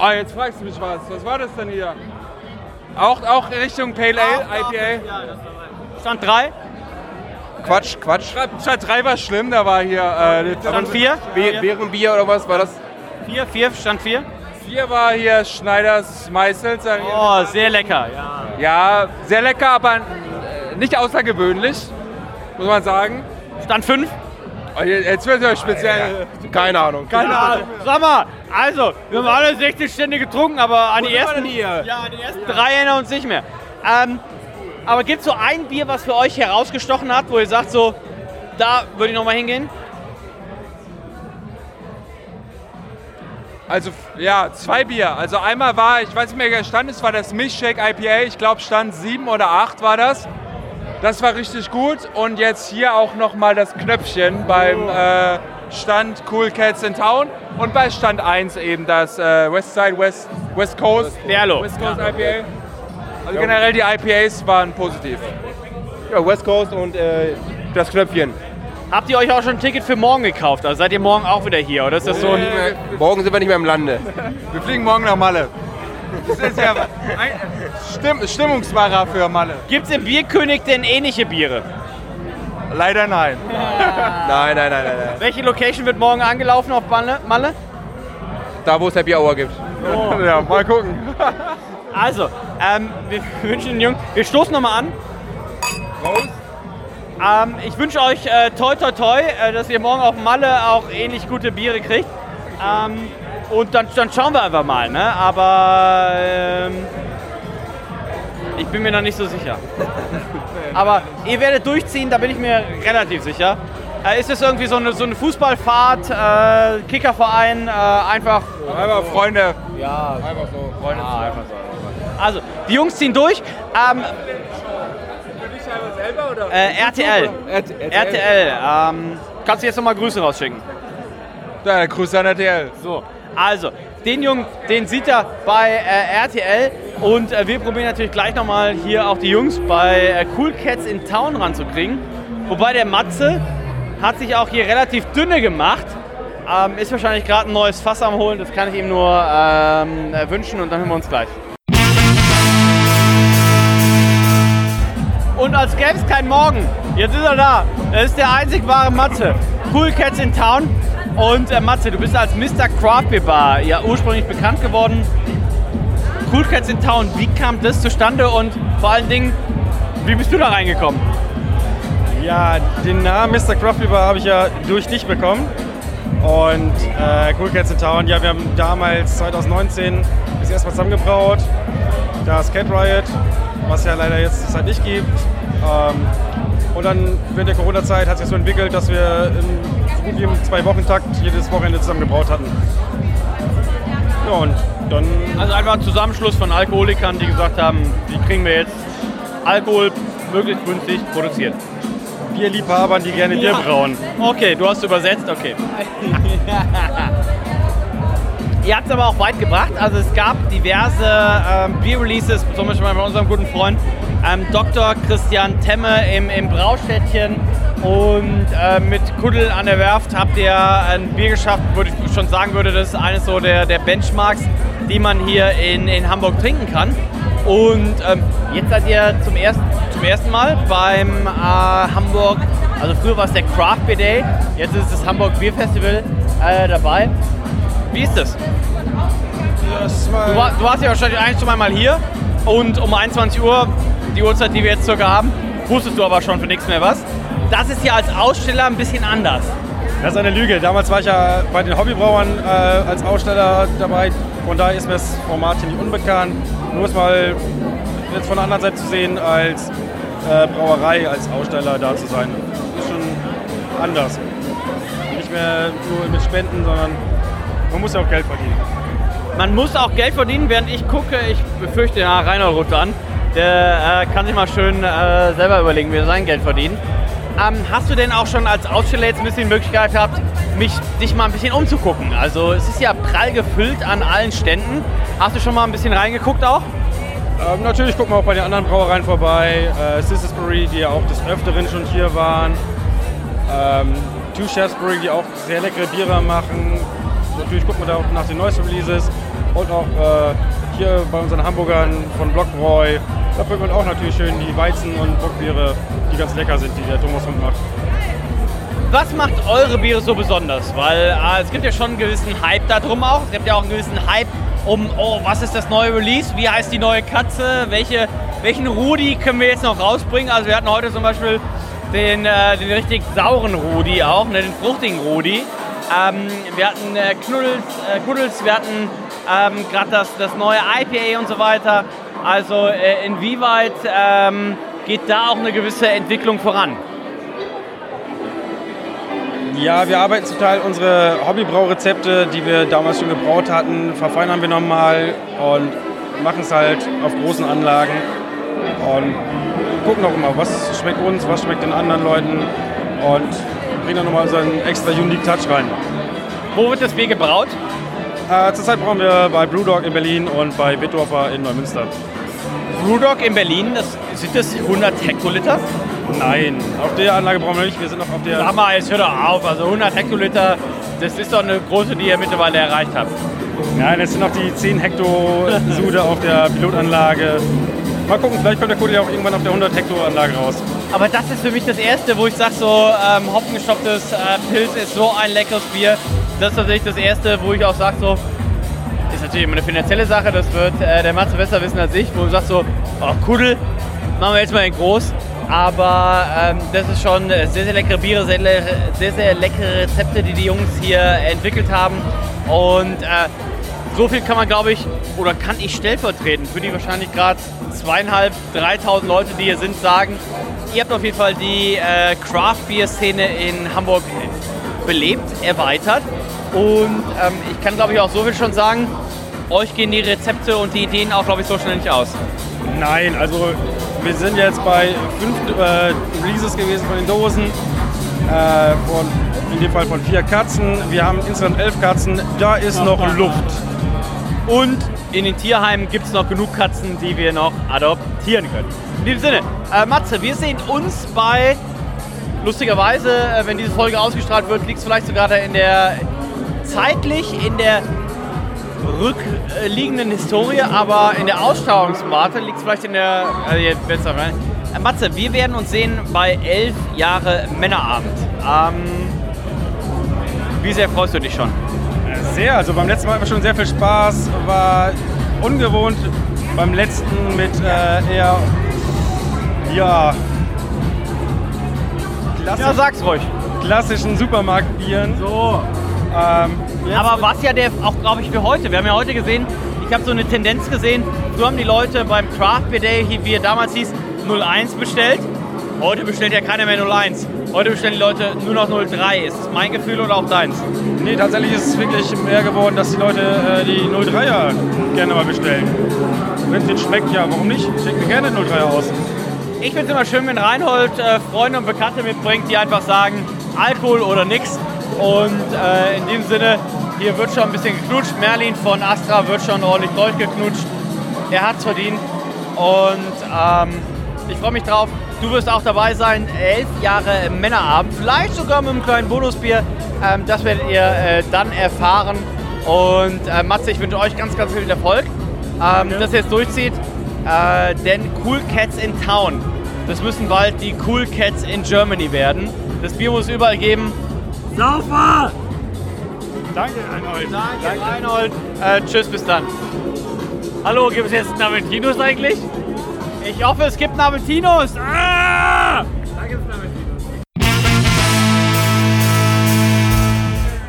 Ah, jetzt fragst du mich was. Was war das denn hier? Auch, auch Richtung Pale Ale, IPA? Stand 3? Quatsch, Quatsch. Stand 3 war schlimm, da war hier... Äh, Stand 4? Be Bärenbier oder was war das? 4, 4, Stand 4? 4 war hier Schneiders Meißels. Oh, sehr lecker. Ja. Ja, sehr lecker, aber nicht außergewöhnlich, muss man sagen. Stand 5? Oh, jetzt wird es speziell. Keine Ahnung. Keine Ahnung. Sag mal, also, wir haben alle 16 Stände getrunken, aber an Wo die ersten, ja, an die ersten drei erinnern uns nicht mehr. Ähm, aber gibt es so ein Bier, was für euch herausgestochen hat, wo ihr sagt so, da würde ich nochmal hingehen? Also, ja, zwei Bier. Also einmal war, ich weiß nicht mehr, wer stand, es war das Milchshake IPA. Ich glaube, Stand 7 oder 8 war das. Das war richtig gut. Und jetzt hier auch nochmal das Knöpfchen beim äh, Stand Cool Cats in Town. Und bei Stand 1 eben das äh, Westside West, West Coast. Berlo. West Coast IPA. Also generell die IPAs waren positiv. Ja, West Coast und äh, das Knöpfchen. Habt ihr euch auch schon ein Ticket für morgen gekauft? Also seid ihr morgen auch wieder hier? Oder ist das so ein... Äh, morgen sind wir nicht mehr im Lande. Wir fliegen morgen nach Malle. Das ist ja ein Stimm Stimmungsmacher für Malle. Gibt es im Bierkönig denn ähnliche Biere? Leider nein. Nein, nein, nein, nein, nein. Welche Location wird morgen angelaufen auf Malle? Malle? Da, wo es Happy Hour gibt. Ja, mal gucken. Also, ähm, wir wünschen den Jungen, wir stoßen nochmal an. Ähm, ich wünsche euch äh, toi toi toi, äh, dass ihr morgen auf Malle auch ähnlich gute Biere kriegt. Ähm, und dann, dann schauen wir einfach mal, ne? Aber ähm, ich bin mir noch nicht so sicher. Aber ihr werdet durchziehen, da bin ich mir relativ sicher. Äh, ist es irgendwie so eine, so eine Fußballfahrt, äh, Kickerverein, äh, einfach Einfach Freunde. Ja, einfach so. Freunde. Ah, einfach so. Also, die Jungs ziehen durch. Ähm, äh, RTL. RTL. Ähm, kannst du jetzt nochmal Grüße rausschicken? Ja, Grüße an RTL. So, also, den Jungen, den sieht er bei äh, RTL. Und äh, wir probieren natürlich gleich nochmal hier auch die Jungs bei äh, Cool Cats in Town ranzukriegen. Wobei der Matze hat sich auch hier relativ dünne gemacht. Ähm, ist wahrscheinlich gerade ein neues Fass am Holen, das kann ich ihm nur ähm, äh, wünschen und dann hören wir uns gleich. Und als gäbe es keinen Morgen, jetzt ist er da. Er ist der einzig wahre Matze. Cool Cats in Town. Und äh, Matze, du bist als Mr. Craft Beer Bar ja ursprünglich bekannt geworden. Cool Cats in Town, wie kam das zustande und vor allen Dingen, wie bist du da reingekommen? Ja, den Namen Mr. Craft Beer Bar habe ich ja durch dich bekommen. Und äh, Cool Cats in Town, ja, wir haben damals 2019 das erste Mal zusammengebraut. Das Cat Riot, was ja leider jetzt zurzeit nicht gibt. Ähm, und dann während der Corona-Zeit hat sich so entwickelt, dass wir im, gut im Zwei-Wochen-Takt jedes Wochenende zusammen gebraut hatten. Ja, und dann. Also einfach ein Zusammenschluss von Alkoholikern, die gesagt haben, wie kriegen wir jetzt Alkohol möglichst günstig produziert. Bierliebhabern, die gerne Bier Ja. brauen. Okay, du hast übersetzt, okay. Ihr habt es aber auch weit gebracht. Also es gab diverse ähm, Bier-Releases, zum Beispiel bei unserem guten Freund ähm, Dr. Christian Temme im, im Braustädtchen. Und äh, mit Kuddel an der Werft habt ihr ein Bier geschafft, wo ich schon sagen würde, das ist eines so der, der Benchmarks, die man hier in, in Hamburg trinken kann. Und ähm, jetzt seid ihr zum ersten, zum ersten Mal beim äh, Hamburg, also früher war es der Craft Beer Day, jetzt ist das Hamburg Beer Festival äh, dabei. Wie ist das? Du, war, du warst ja wahrscheinlich ein, zwei Mal hier und um 21 Uhr, die Uhrzeit, die wir jetzt circa haben, wusstest du aber schon für nichts mehr was. Das ist ja als Aussteller ein bisschen anders. Das ist eine Lüge. Damals war ich ja bei den Hobbybrauern äh, als Aussteller dabei. Von daher ist mir das Format hier nicht unbekannt. Nur es mal jetzt von der anderen Seite zu sehen, als äh, Brauerei, als Aussteller da zu sein, ist schon anders. Nicht mehr nur mit Spenden, sondern man muss ja auch Geld verdienen. Man muss auch Geld verdienen, während ich gucke, ich befürchte, ja, Reinhold ruft an. Der äh, kann sich mal schön äh, selber überlegen, wie er sein Geld verdient. Ähm, hast du denn auch schon als Aussteller jetzt ein bisschen die Möglichkeit gehabt, mich, dich mal ein bisschen umzugucken? Also es ist ja prall gefüllt an allen Ständen. Hast du schon mal ein bisschen reingeguckt auch? Ähm, natürlich gucken wir auch bei den anderen Brauereien vorbei. Äh, Sistersbury, die ja auch des Öfteren schon hier waren. Ähm, Two Shaftesbury, die auch sehr leckere Biere machen. Natürlich gucken wir da auch nach den neuesten Releases. Und auch äh, hier bei unseren Hamburgern von Blockbräu. Da bringt man auch natürlich schön die Weizen- und Bockbiere, die ganz lecker sind, die der Thomas Hund macht. Was macht eure Biere so besonders? Weil äh, es gibt ja schon einen gewissen Hype da drum auch. Es gibt ja auch einen gewissen Hype um, oh, was ist das neue Release? Wie heißt die neue Katze? Welche, welchen Rudi können wir jetzt noch rausbringen? Also wir hatten heute zum Beispiel den, äh, den richtig sauren Rudi auch, ne, den fruchtigen Rudi. Ähm, wir hatten äh, Knuddels, äh, Knuddels, wir hatten ähm, gerade das, das neue IPA und so weiter. Also äh, inwieweit ähm, geht da auch eine gewisse Entwicklung voran? Ja, wir arbeiten zum Teil unsere Hobbybraurezepte, die wir damals schon gebraut hatten, verfeinern wir nochmal und machen es halt auf großen Anlagen und gucken auch immer, was schmeckt uns, was schmeckt den anderen Leuten und bringen dann nochmal so einen extra unique Touch rein. Wo wird das Bier gebraut? Äh, zurzeit brauchen wir bei Brewdog in Berlin und bei Wittdorfer in Neumünster. Brewdog in Berlin, das, sind das 100 Hektoliter? Nein, auf der Anlage brauchen wir nicht, wir sind noch auf der... Sag mal, jetzt hör doch auf. Also 100 Hektoliter, das ist doch eine große, die ihr mittlerweile erreicht habt. Nein, es sind noch die 10 Hektar Sude auf der Pilotanlage. Mal gucken, vielleicht kommt der Kohle ja auch irgendwann auf der 100 Hektar Anlage raus. Aber das ist für mich das Erste, wo ich sage, so ähm, hopfengestopptes äh, Pilz ist so ein leckeres Bier. Das ist tatsächlich das Erste, wo ich auch sage, so, ist natürlich immer eine finanzielle Sache, das wird äh, der Matze besser wissen als ich, wo du sagst so, oh Kudel, machen wir jetzt mal in groß. Aber ähm, das ist schon sehr, sehr leckere Biere, sehr, sehr, sehr leckere Rezepte, die die Jungs hier entwickelt haben. Und äh, so viel kann man, glaube ich, oder kann ich stellvertretend für die wahrscheinlich gerade zweieinhalb, dreitausend Leute, die hier sind, sagen, ihr habt auf jeden Fall die äh, Craft-Bier-Szene in Hamburg belebt, erweitert. Und ähm, ich kann, glaube ich, auch so viel schon sagen, euch gehen die Rezepte und die Ideen auch, glaube ich, so schnell nicht aus. Nein, also wir sind jetzt bei fünf äh, Releases gewesen von den Dosen. Äh, von, in dem Fall von vier Katzen. Wir haben insgesamt elf Katzen. Da ist noch Luft. Und in den Tierheimen gibt es noch genug Katzen, die wir noch adoptieren können. In diesem Sinne, äh, Matze, wir sehen uns bei, lustigerweise, äh, wenn diese Folge ausgestrahlt wird, liegt es vielleicht sogar in der zeitlich in der rückliegenden Historie, aber in der Ausschauungswarte liegt es vielleicht in der. Also jetzt besser, ne? Äh, Matze, wir werden uns sehen bei elf Jahre Männerabend. Ähm, wie sehr freust du dich schon? Sehr, also beim letzten Mal hatten wir schon sehr viel Spaß, war ungewohnt beim letzten mit äh, eher, ja, Ja, sag's ruhig. klassischen Supermarktbieren. So. Ähm, Aber was ja der auch, glaube ich, für heute. Wir haben ja heute gesehen, ich habe so eine Tendenz gesehen, so haben die Leute beim Craft Beer Day, wie er damals hieß, 01 bestellt. Heute bestellt ja keiner mehr 01. Heute bestellen die Leute nur noch 03. Ist das mein Gefühl oder auch deins? Nee, tatsächlich ist es wirklich mehr geworden, dass die Leute äh, die 03er gerne mal bestellen. Wenn es denen schmeckt, ja, warum nicht? Schickt mir gerne 03er aus. Ich finde es immer schön, wenn Reinhold äh, Freunde und Bekannte mitbringt, die einfach sagen, Alkohol oder nix. Und äh, in dem Sinne, hier wird schon ein bisschen geknutscht. Merlin von Astra wird schon ordentlich durchgeknutscht. Er hat's verdient. Und ähm, ich freue mich drauf. Du wirst auch dabei sein. Elf Jahre Männerabend. Vielleicht sogar mit einem kleinen Bonusbier. Ähm, das werdet ihr äh, dann erfahren. Und äh, Matze, ich wünsche euch ganz, ganz viel Erfolg, ähm, dass ihr es durchzieht. Äh, denn Cool Cats in Town, das müssen bald die Cool Cats in Germany werden. Das Bier muss es überall geben. Saufer! Danke, Reinhold. Danke, Reinhold. Äh, tschüss, bis dann. Hallo, gibt es jetzt einen Aventinus eigentlich? Ich hoffe, es gibt Naventinus. Ah!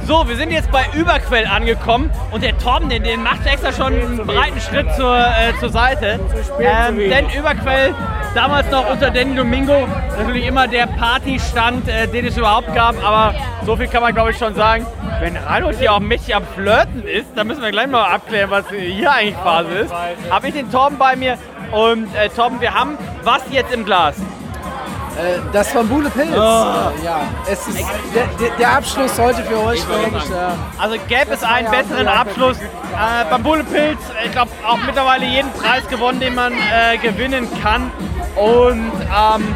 So, wir sind jetzt bei Überquell angekommen und der Torben, den, den macht extra schon einen breiten Schritt zur, äh, zur Seite. Ähm, denn Überquell, damals noch unter Danny Domingo, natürlich immer der Partystand, äh, den es überhaupt gab. Aber so viel kann man, glaube ich, schon sagen. Wenn Reinhold hier auch mächtig am Flirten ist, dann müssen wir gleich mal abklären, was hier eigentlich Phase ist. Habe ich den Torben bei mir und äh, Torben, wir haben was jetzt im Glas? Äh, Das von Bule Pilz. Oh. Äh, Ja, es ist der, der, der Abschluss heute für euch. Mensch, ja. Also gäbe es einen besseren Abschluss. Äh, Bambule Pilz, ich glaube, auch mittlerweile jeden Preis gewonnen, den man äh, gewinnen kann. Und ähm,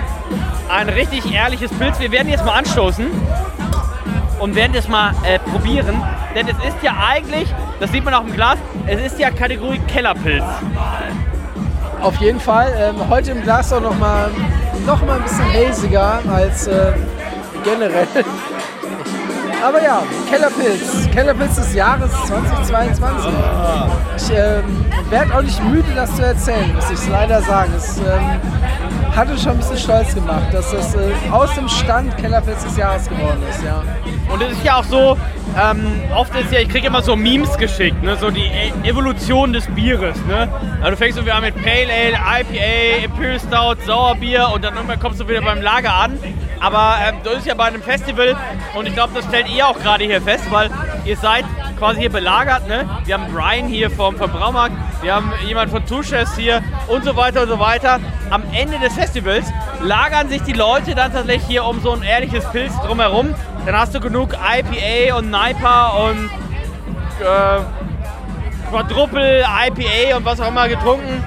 ein richtig ehrliches Pilz. Wir werden jetzt mal anstoßen und werden das mal äh, probieren. Denn es ist ja eigentlich, das sieht man auch im Glas, es ist ja Kategorie Kellerpilz. Auf jeden Fall. Ähm, heute im Glas auch noch mal, noch mal ein bisschen haziger als äh, generell. Aber ja, Kellerpilz. Kellerpilz des Jahres 2022. Ich ähm, werde auch nicht müde, das zu erzählen, muss ich leider sagen. Es ähm, hat uns schon ein bisschen stolz gemacht, dass das äh, aus dem Stand Kellerpilz des Jahres geworden ist. Ja. Und es ist ja auch so, ähm, oft ist ja, ich kriege immer so Memes geschickt, ne? so die E- Evolution des Bieres. Ne? Also du fängst so wieder mit Pale Ale, IPA, Imperial Stout, Sauerbier und dann irgendwann kommst du wieder beim Lager an. Aber ähm, das ist ja bei einem Festival und ich glaube, das stellt ihr auch gerade hier fest, weil ihr seid quasi hier belagert. Ne? Wir haben Brian hier vom, Braumarkt, wir haben jemand von Tusches hier und so weiter und so weiter. Am Ende des Festivals lagern sich die Leute dann tatsächlich hier um so ein ehrliches Pilz drumherum. Dann hast du genug IPA und Niper und äh, Quadruple IPA und was auch immer getrunken.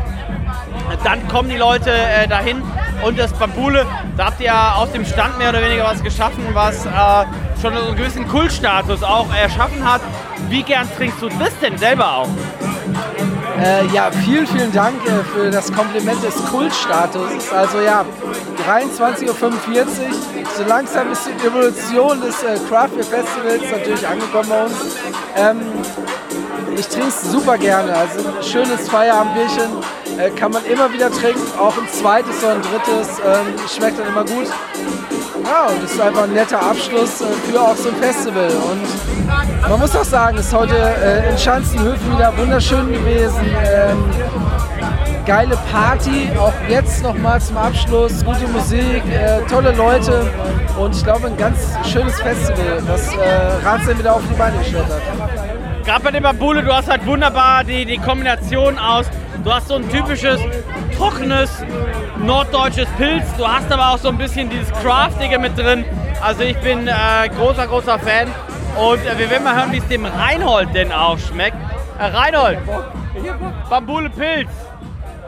Dann kommen die Leute äh, dahin und das Bambule, da habt ihr ja aus dem Stand mehr oder weniger was geschaffen, was äh, schon einen gewissen Kultstatus auch erschaffen hat. Wie gern trinkst du das denn selber auch? Äh, ja, vielen, vielen Dank äh, für das Kompliment des Kultstatus. Also ja, 23.45 Uhr, so langsam ist die Evolution des äh, Craft Beer Festivals natürlich angekommen bei uns. Ähm, ich trinke es super gerne, also ein schönes Feierabendbierchen äh, kann man immer wieder trinken, auch ein zweites oder ein drittes, ähm, schmeckt dann immer gut. Ja, und es ist einfach ein netter Abschluss äh, für auch so ein Festival. Und man muss auch sagen, es ist heute äh, in Schanzenhöfen wieder wunderschön gewesen. Ähm, geile Party, auch jetzt nochmal zum Abschluss, gute Musik, äh, tolle Leute und ich glaube ein ganz schönes Festival, was äh, Ratsam wieder auf die Beine gestellt hat. Gerade bei dem Bambule, du hast halt wunderbar die, die Kombination aus. Du hast so ein typisches, trockenes, norddeutsches Pilz. Du hast aber auch so ein bisschen dieses Craftige mit drin. Also ich bin äh, großer, großer Fan. Und äh, wir werden mal hören, wie es dem Reinhold denn auch schmeckt. Äh, Reinhold, Bambule Pilz.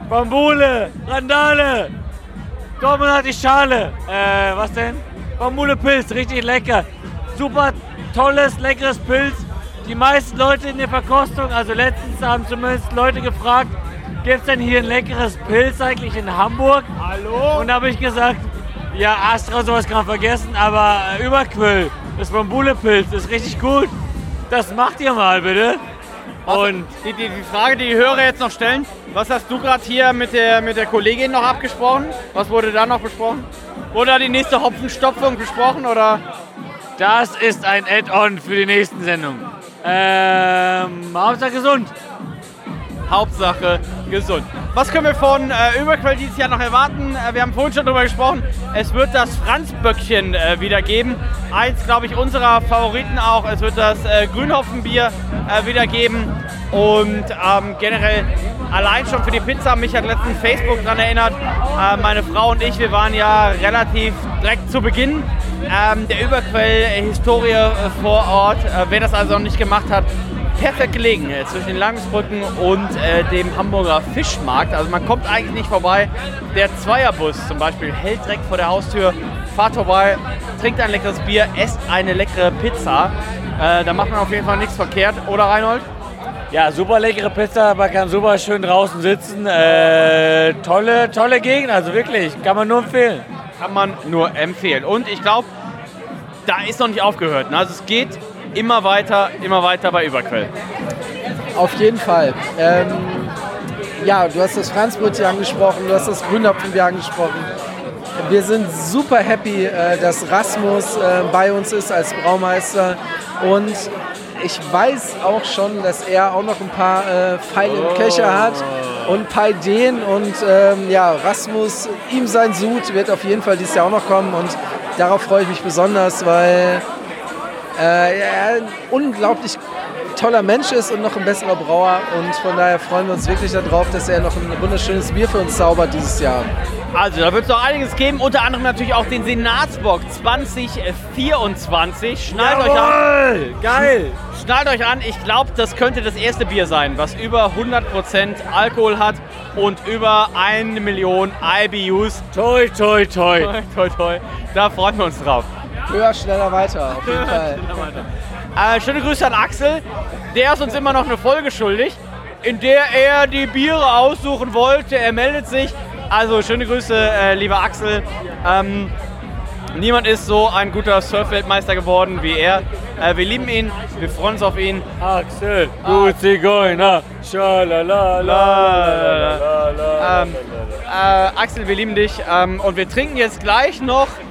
Bambule, Randale. Dortmund hat die Schale. Äh, was denn? Bambule Pilz, richtig lecker. Super tolles, leckeres Pilz. die meisten Leute in der Verkostung, also letztens haben zumindest Leute gefragt, gibt es denn hier ein leckeres Pilz eigentlich in Hamburg? Hallo? Und da habe ich gesagt, ja, Astra, sowas kann man vergessen, aber äh, Überquill, das Bambule-Pilz ist richtig gut. Das macht ihr mal bitte. Und Die, die, die Frage, die die Hörer jetzt noch stellen, was hast du gerade hier mit der, mit der Kollegin noch abgesprochen? Was wurde da noch besprochen? Wurde da die nächste Hopfenstopfung besprochen oder? Das ist ein Add-on für die nächsten Sendungen. Ähm, Hauptsache gesund. Hauptsache gesund. Was können wir von äh, Überquell dieses Jahr noch erwarten? Äh, wir haben vorhin schon darüber gesprochen. Es wird das Franzböckchen äh, wieder geben. Eins, glaube ich, unserer Favoriten auch. Es wird das äh, Grünhopfenbier äh, wieder geben. Und ähm, generell allein schon für die Pizza, mich hat letztens Facebook daran erinnert, äh, meine Frau und ich, wir waren ja relativ direkt zu Beginn ähm, der Überquell-Historie äh, vor Ort. Äh, wer das also noch nicht gemacht hat, perfekt gelegen äh, zwischen den Langensbrücken und äh, dem Hamburger Fischmarkt. Also man kommt eigentlich nicht vorbei. Der Zweierbus zum Beispiel hält direkt vor der Haustür, fahrt vorbei, trinkt ein leckeres Bier, esst eine leckere Pizza. Äh, da macht man auf jeden Fall nichts verkehrt, oder Reinhold? Ja, super leckere Pizza, man kann super schön draußen sitzen. Äh, tolle, tolle Gegend, also wirklich, kann man nur empfehlen. Kann man nur empfehlen. Und ich glaube, da ist noch nicht aufgehört. Ne? Also es geht immer weiter, immer weiter bei Überquell. Auf jeden Fall. Ähm, ja, du hast das Franzbrötchen angesprochen, du hast das Grünhopfenbier angesprochen. Wir sind super happy, äh, dass Rasmus äh, bei uns ist als Braumeister und ich weiß auch schon, dass er auch noch ein paar äh, Pfeile im Köcher hat und ein paar Ideen und ähm, ja, Rasmus, ihm sein Sud wird auf jeden Fall dieses Jahr auch noch kommen und darauf freue ich mich besonders, weil äh, er ein unglaublich toller Mensch ist und noch ein besserer Brauer. Und von daher freuen wir uns wirklich darauf, dass er noch ein wunderschönes Bier für uns zaubert dieses Jahr. Also, da wird es noch einiges geben, unter anderem natürlich auch den Senatsbock 2024. Schnallt euch an. Geil! Schnallt euch an, ich glaube, das könnte das erste Bier sein, was über 100% Alkohol hat und über 1 Million IBUs. Toi, toi, toi. Toi, toi, toi. Da freuen wir uns drauf. Höher, schneller, weiter, auf jeden Fall. Äh, schöne Grüße an Axel. Der ist uns immer noch eine Folge schuldig, in der er die Biere aussuchen wollte. Er meldet sich. Also schöne Grüße, äh, lieber Axel. Ähm, niemand ist so ein guter Surfweltmeister geworden wie er. Äh, wir lieben ihn, wir freuen uns auf ihn. Axel, du Zigeuner, schalalala. Ähm, äh, Axel, wir lieben dich. Ähm, und wir trinken jetzt gleich noch äh,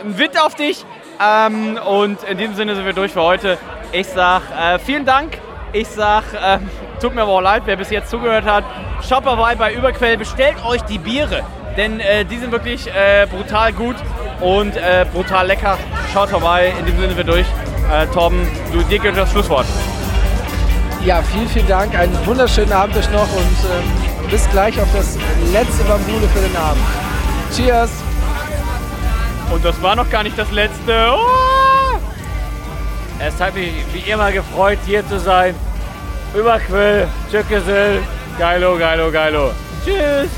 einen Witt auf dich. Ähm, und in diesem Sinne sind wir durch für heute. Ich sag äh, vielen Dank. Ich sag, ähm, tut mir aber auch leid, wer bis jetzt zugehört hat. Schaut vorbei bei Überquell, bestellt euch die Biere. Denn äh, die sind wirklich äh, brutal gut und äh, brutal lecker. Schaut vorbei. In diesem Sinne sind wir durch. Äh, Torben, du, dir gehört das Schlusswort. Ja, vielen, vielen Dank. Einen wunderschönen Abend euch noch und ähm, bis gleich auf das letzte Bambule für den Abend. Cheers! Und das war noch gar nicht das letzte. Oh! Es hat mich wie immer gefreut, hier zu sein. Überquill, Tschüssel, geilo, geilo, geilo. Tschüss!